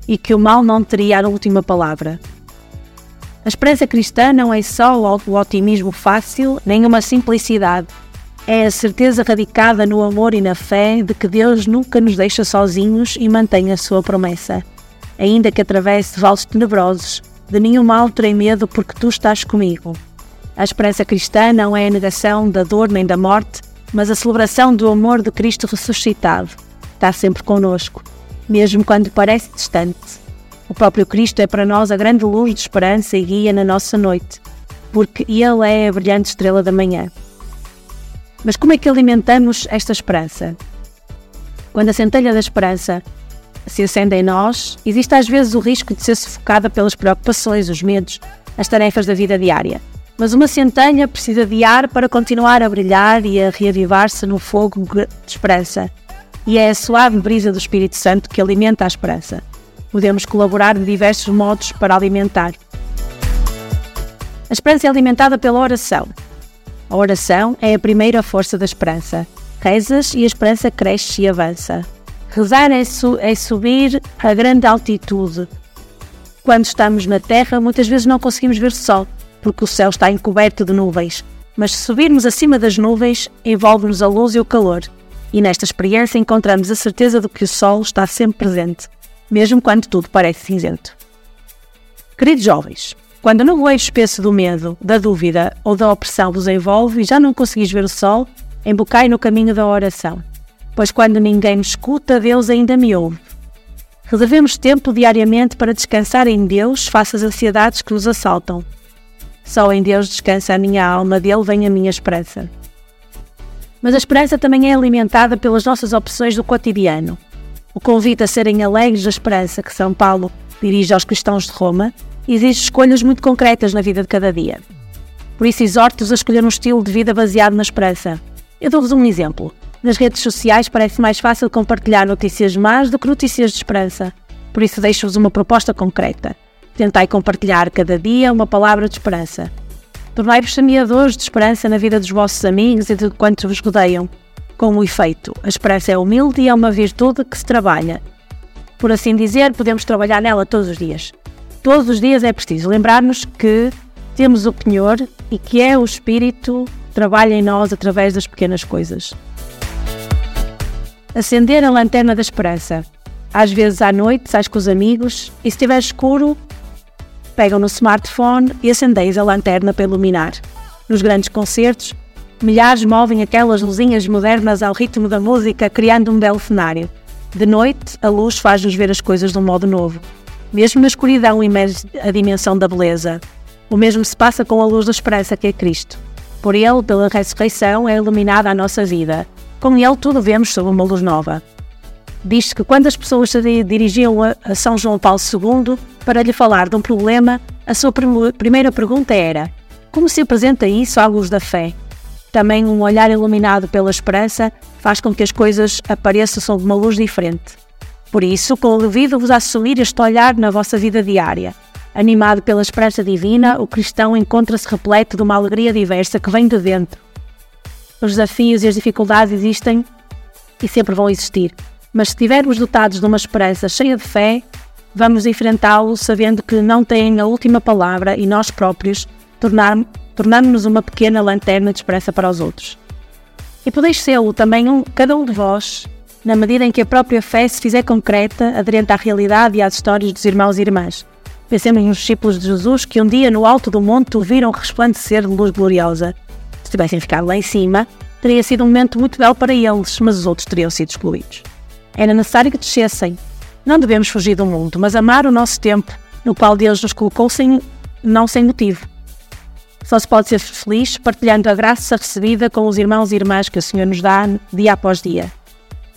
e que o mal não teria a última palavra. A esperança cristã não é só o otimismo fácil, nem uma simplicidade. É a certeza radicada no amor e na fé de que Deus nunca nos deixa sozinhos e mantém a sua promessa. Ainda que atravesse vales tenebrosos, de nenhum mal terei medo porque tu estás comigo. A esperança cristã não é a negação da dor nem da morte, mas a celebração do amor de Cristo ressuscitado está sempre conosco, mesmo quando parece distante. O próprio Cristo é para nós a grande luz de esperança e guia na nossa noite, porque Ele é a brilhante estrela da manhã. Mas como é que alimentamos esta esperança? Quando a centelha da esperança se acende em nós, existe às vezes o risco de ser sufocada pelas preocupações, os medos, as tarefas da vida diária. Mas uma centelha precisa de ar para continuar a brilhar e a reavivar-se no fogo de esperança. E é a suave brisa do Espírito Santo que alimenta a esperança. Podemos colaborar de diversos modos para alimentar. A esperança é alimentada pela oração. A oração é a primeira força da esperança. Rezas e a esperança cresce e avança. Rezar é, su é subir a grande altitude. Quando estamos na terra, muitas vezes não conseguimos ver o sol, porque o céu está encoberto de nuvens. Mas se subirmos acima das nuvens, envolve-nos a luz e o calor. E nesta experiência encontramos a certeza de que o sol está sempre presente, mesmo quando tudo parece cinzento. Queridos jovens, quando o nevoeiro espesso do medo, da dúvida ou da opressão vos envolve e já não conseguis ver o sol, embocai no caminho da oração. Pois quando ninguém me escuta, Deus ainda me ouve. Reservemos tempo diariamente para descansar em Deus face às ansiedades que nos assaltam. Só em Deus descansa a minha alma, dele vem a minha esperança. Mas a esperança também é alimentada pelas nossas opções do cotidiano. O convite a serem alegres da esperança que São Paulo dirige aos cristãos de Roma exige escolhas muito concretas na vida de cada dia. Por isso, exorto-os a escolher um estilo de vida baseado na esperança. Eu dou-vos um exemplo. Nas redes sociais parece mais fácil compartilhar notícias más do que notícias de esperança. Por isso, deixo-vos uma proposta concreta. Tentai compartilhar cada dia uma palavra de esperança. Tornai-vos semeadores de esperança na vida dos vossos amigos e de quantos vos rodeiam. Com o efeito, a esperança é humilde e é uma virtude que se trabalha. Por assim dizer, podemos trabalhar nela todos os dias. Todos os dias é preciso lembrar-nos que temos o Penhor e que é o Espírito que trabalha em nós através das pequenas coisas. Acender a lanterna da esperança. Às vezes à noite, sais com os amigos e se estiver escuro, pegam no smartphone e acendeis a lanterna para iluminar. Nos grandes concertos, milhares movem aquelas luzinhas modernas ao ritmo da música, criando um belo cenário. De noite, a luz faz-nos ver as coisas de um modo novo. Mesmo na escuridão emerge a dimensão da beleza. O mesmo se passa com a luz da esperança que é Cristo. Por Ele, pela ressurreição, é iluminada a nossa vida. Com Ele, tudo vemos sob uma luz nova. Diz-se que quando as pessoas se dirigiam a São João Paulo II para lhe falar de um problema, a sua primeira pergunta era: Como se apresenta isso à luz da fé? Também um olhar iluminado pela esperança faz com que as coisas apareçam sob uma luz diferente. Por isso, convido-vos a assumir este olhar na vossa vida diária. Animado pela esperança divina, o cristão encontra-se repleto de uma alegria diversa que vem de dentro. Os desafios e as dificuldades existem e sempre vão existir, mas se estivermos dotados de uma esperança cheia de fé, vamos enfrentá-lo sabendo que não têm a última palavra e nós próprios tornamos-nos uma pequena lanterna de esperança para os outros. E podeis ser-lo também um, cada um de vós, na medida em que a própria fé se fizer concreta, aderente à realidade e às histórias dos irmãos e irmãs. Pensemos nos discípulos de Jesus que um dia no alto do monte o viram resplandecer de luz gloriosa. Se tivessem ficado lá em cima, teria sido um momento muito belo para eles, mas os outros teriam sido excluídos. Era necessário que descessem. Não devemos fugir do mundo, mas amar o nosso tempo, no qual Deus nos colocou sem, não sem motivo. Só se pode ser feliz partilhando a graça recebida com os irmãos e irmãs que o Senhor nos dá dia após dia.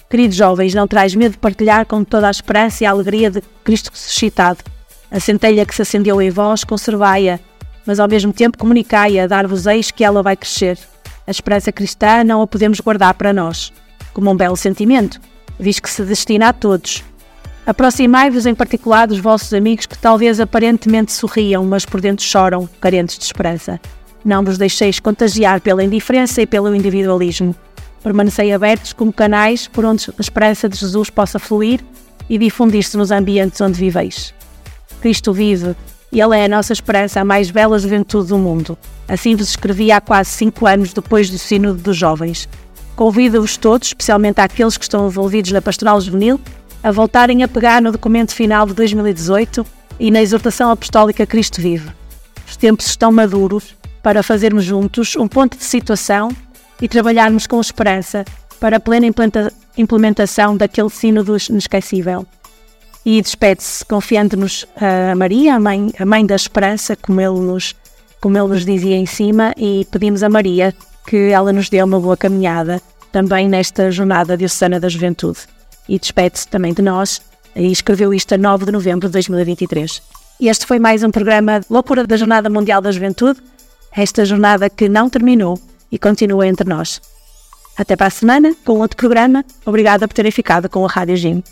Queridos jovens, não traz medo de partilhar com toda a esperança e a alegria de Cristo ressuscitado. A centelha que se acendeu em vós, conservai-a, mas ao mesmo tempo comunicai-a, dar-vos eis que ela vai crescer. A esperança cristã não a podemos guardar para nós, como um belo sentimento, visto que se destina a todos. Aproximai-vos em particular dos vossos amigos que talvez aparentemente sorriam, mas por dentro choram, carentes de esperança. Não vos deixeis contagiar pela indiferença e pelo individualismo. Permanecei abertos como canais por onde a esperança de Jesus possa fluir e difundir-se nos ambientes onde viveis. Cristo vive e Ele é a nossa esperança, a mais bela juventude do mundo. Assim vos escrevi há quase cinco anos depois do Sínodo dos Jovens. Convido-vos todos, especialmente àqueles que estão envolvidos na pastoral juvenil, a voltarem a pegar no documento final de 2018 e na exortação apostólica Cristo Vive. Os tempos estão maduros para fazermos juntos um ponto de situação e trabalharmos com esperança para a plena implementação daquele sínodo inesquecível. E despede-se confiando-nos a Maria, a mãe, a mãe da esperança, como ele, nos, como ele nos dizia em cima, e pedimos a Maria que ela nos dê uma boa caminhada também nesta jornada diocesana da juventude. E despede-se também de nós e escreveu isto a 9 de novembro de 2023. E este foi mais um programa Loucura da Jornada Mundial da Juventude, esta jornada que não terminou e continua entre nós. Até para a semana com outro programa. Obrigada por terem ficado com a Rádio Jim.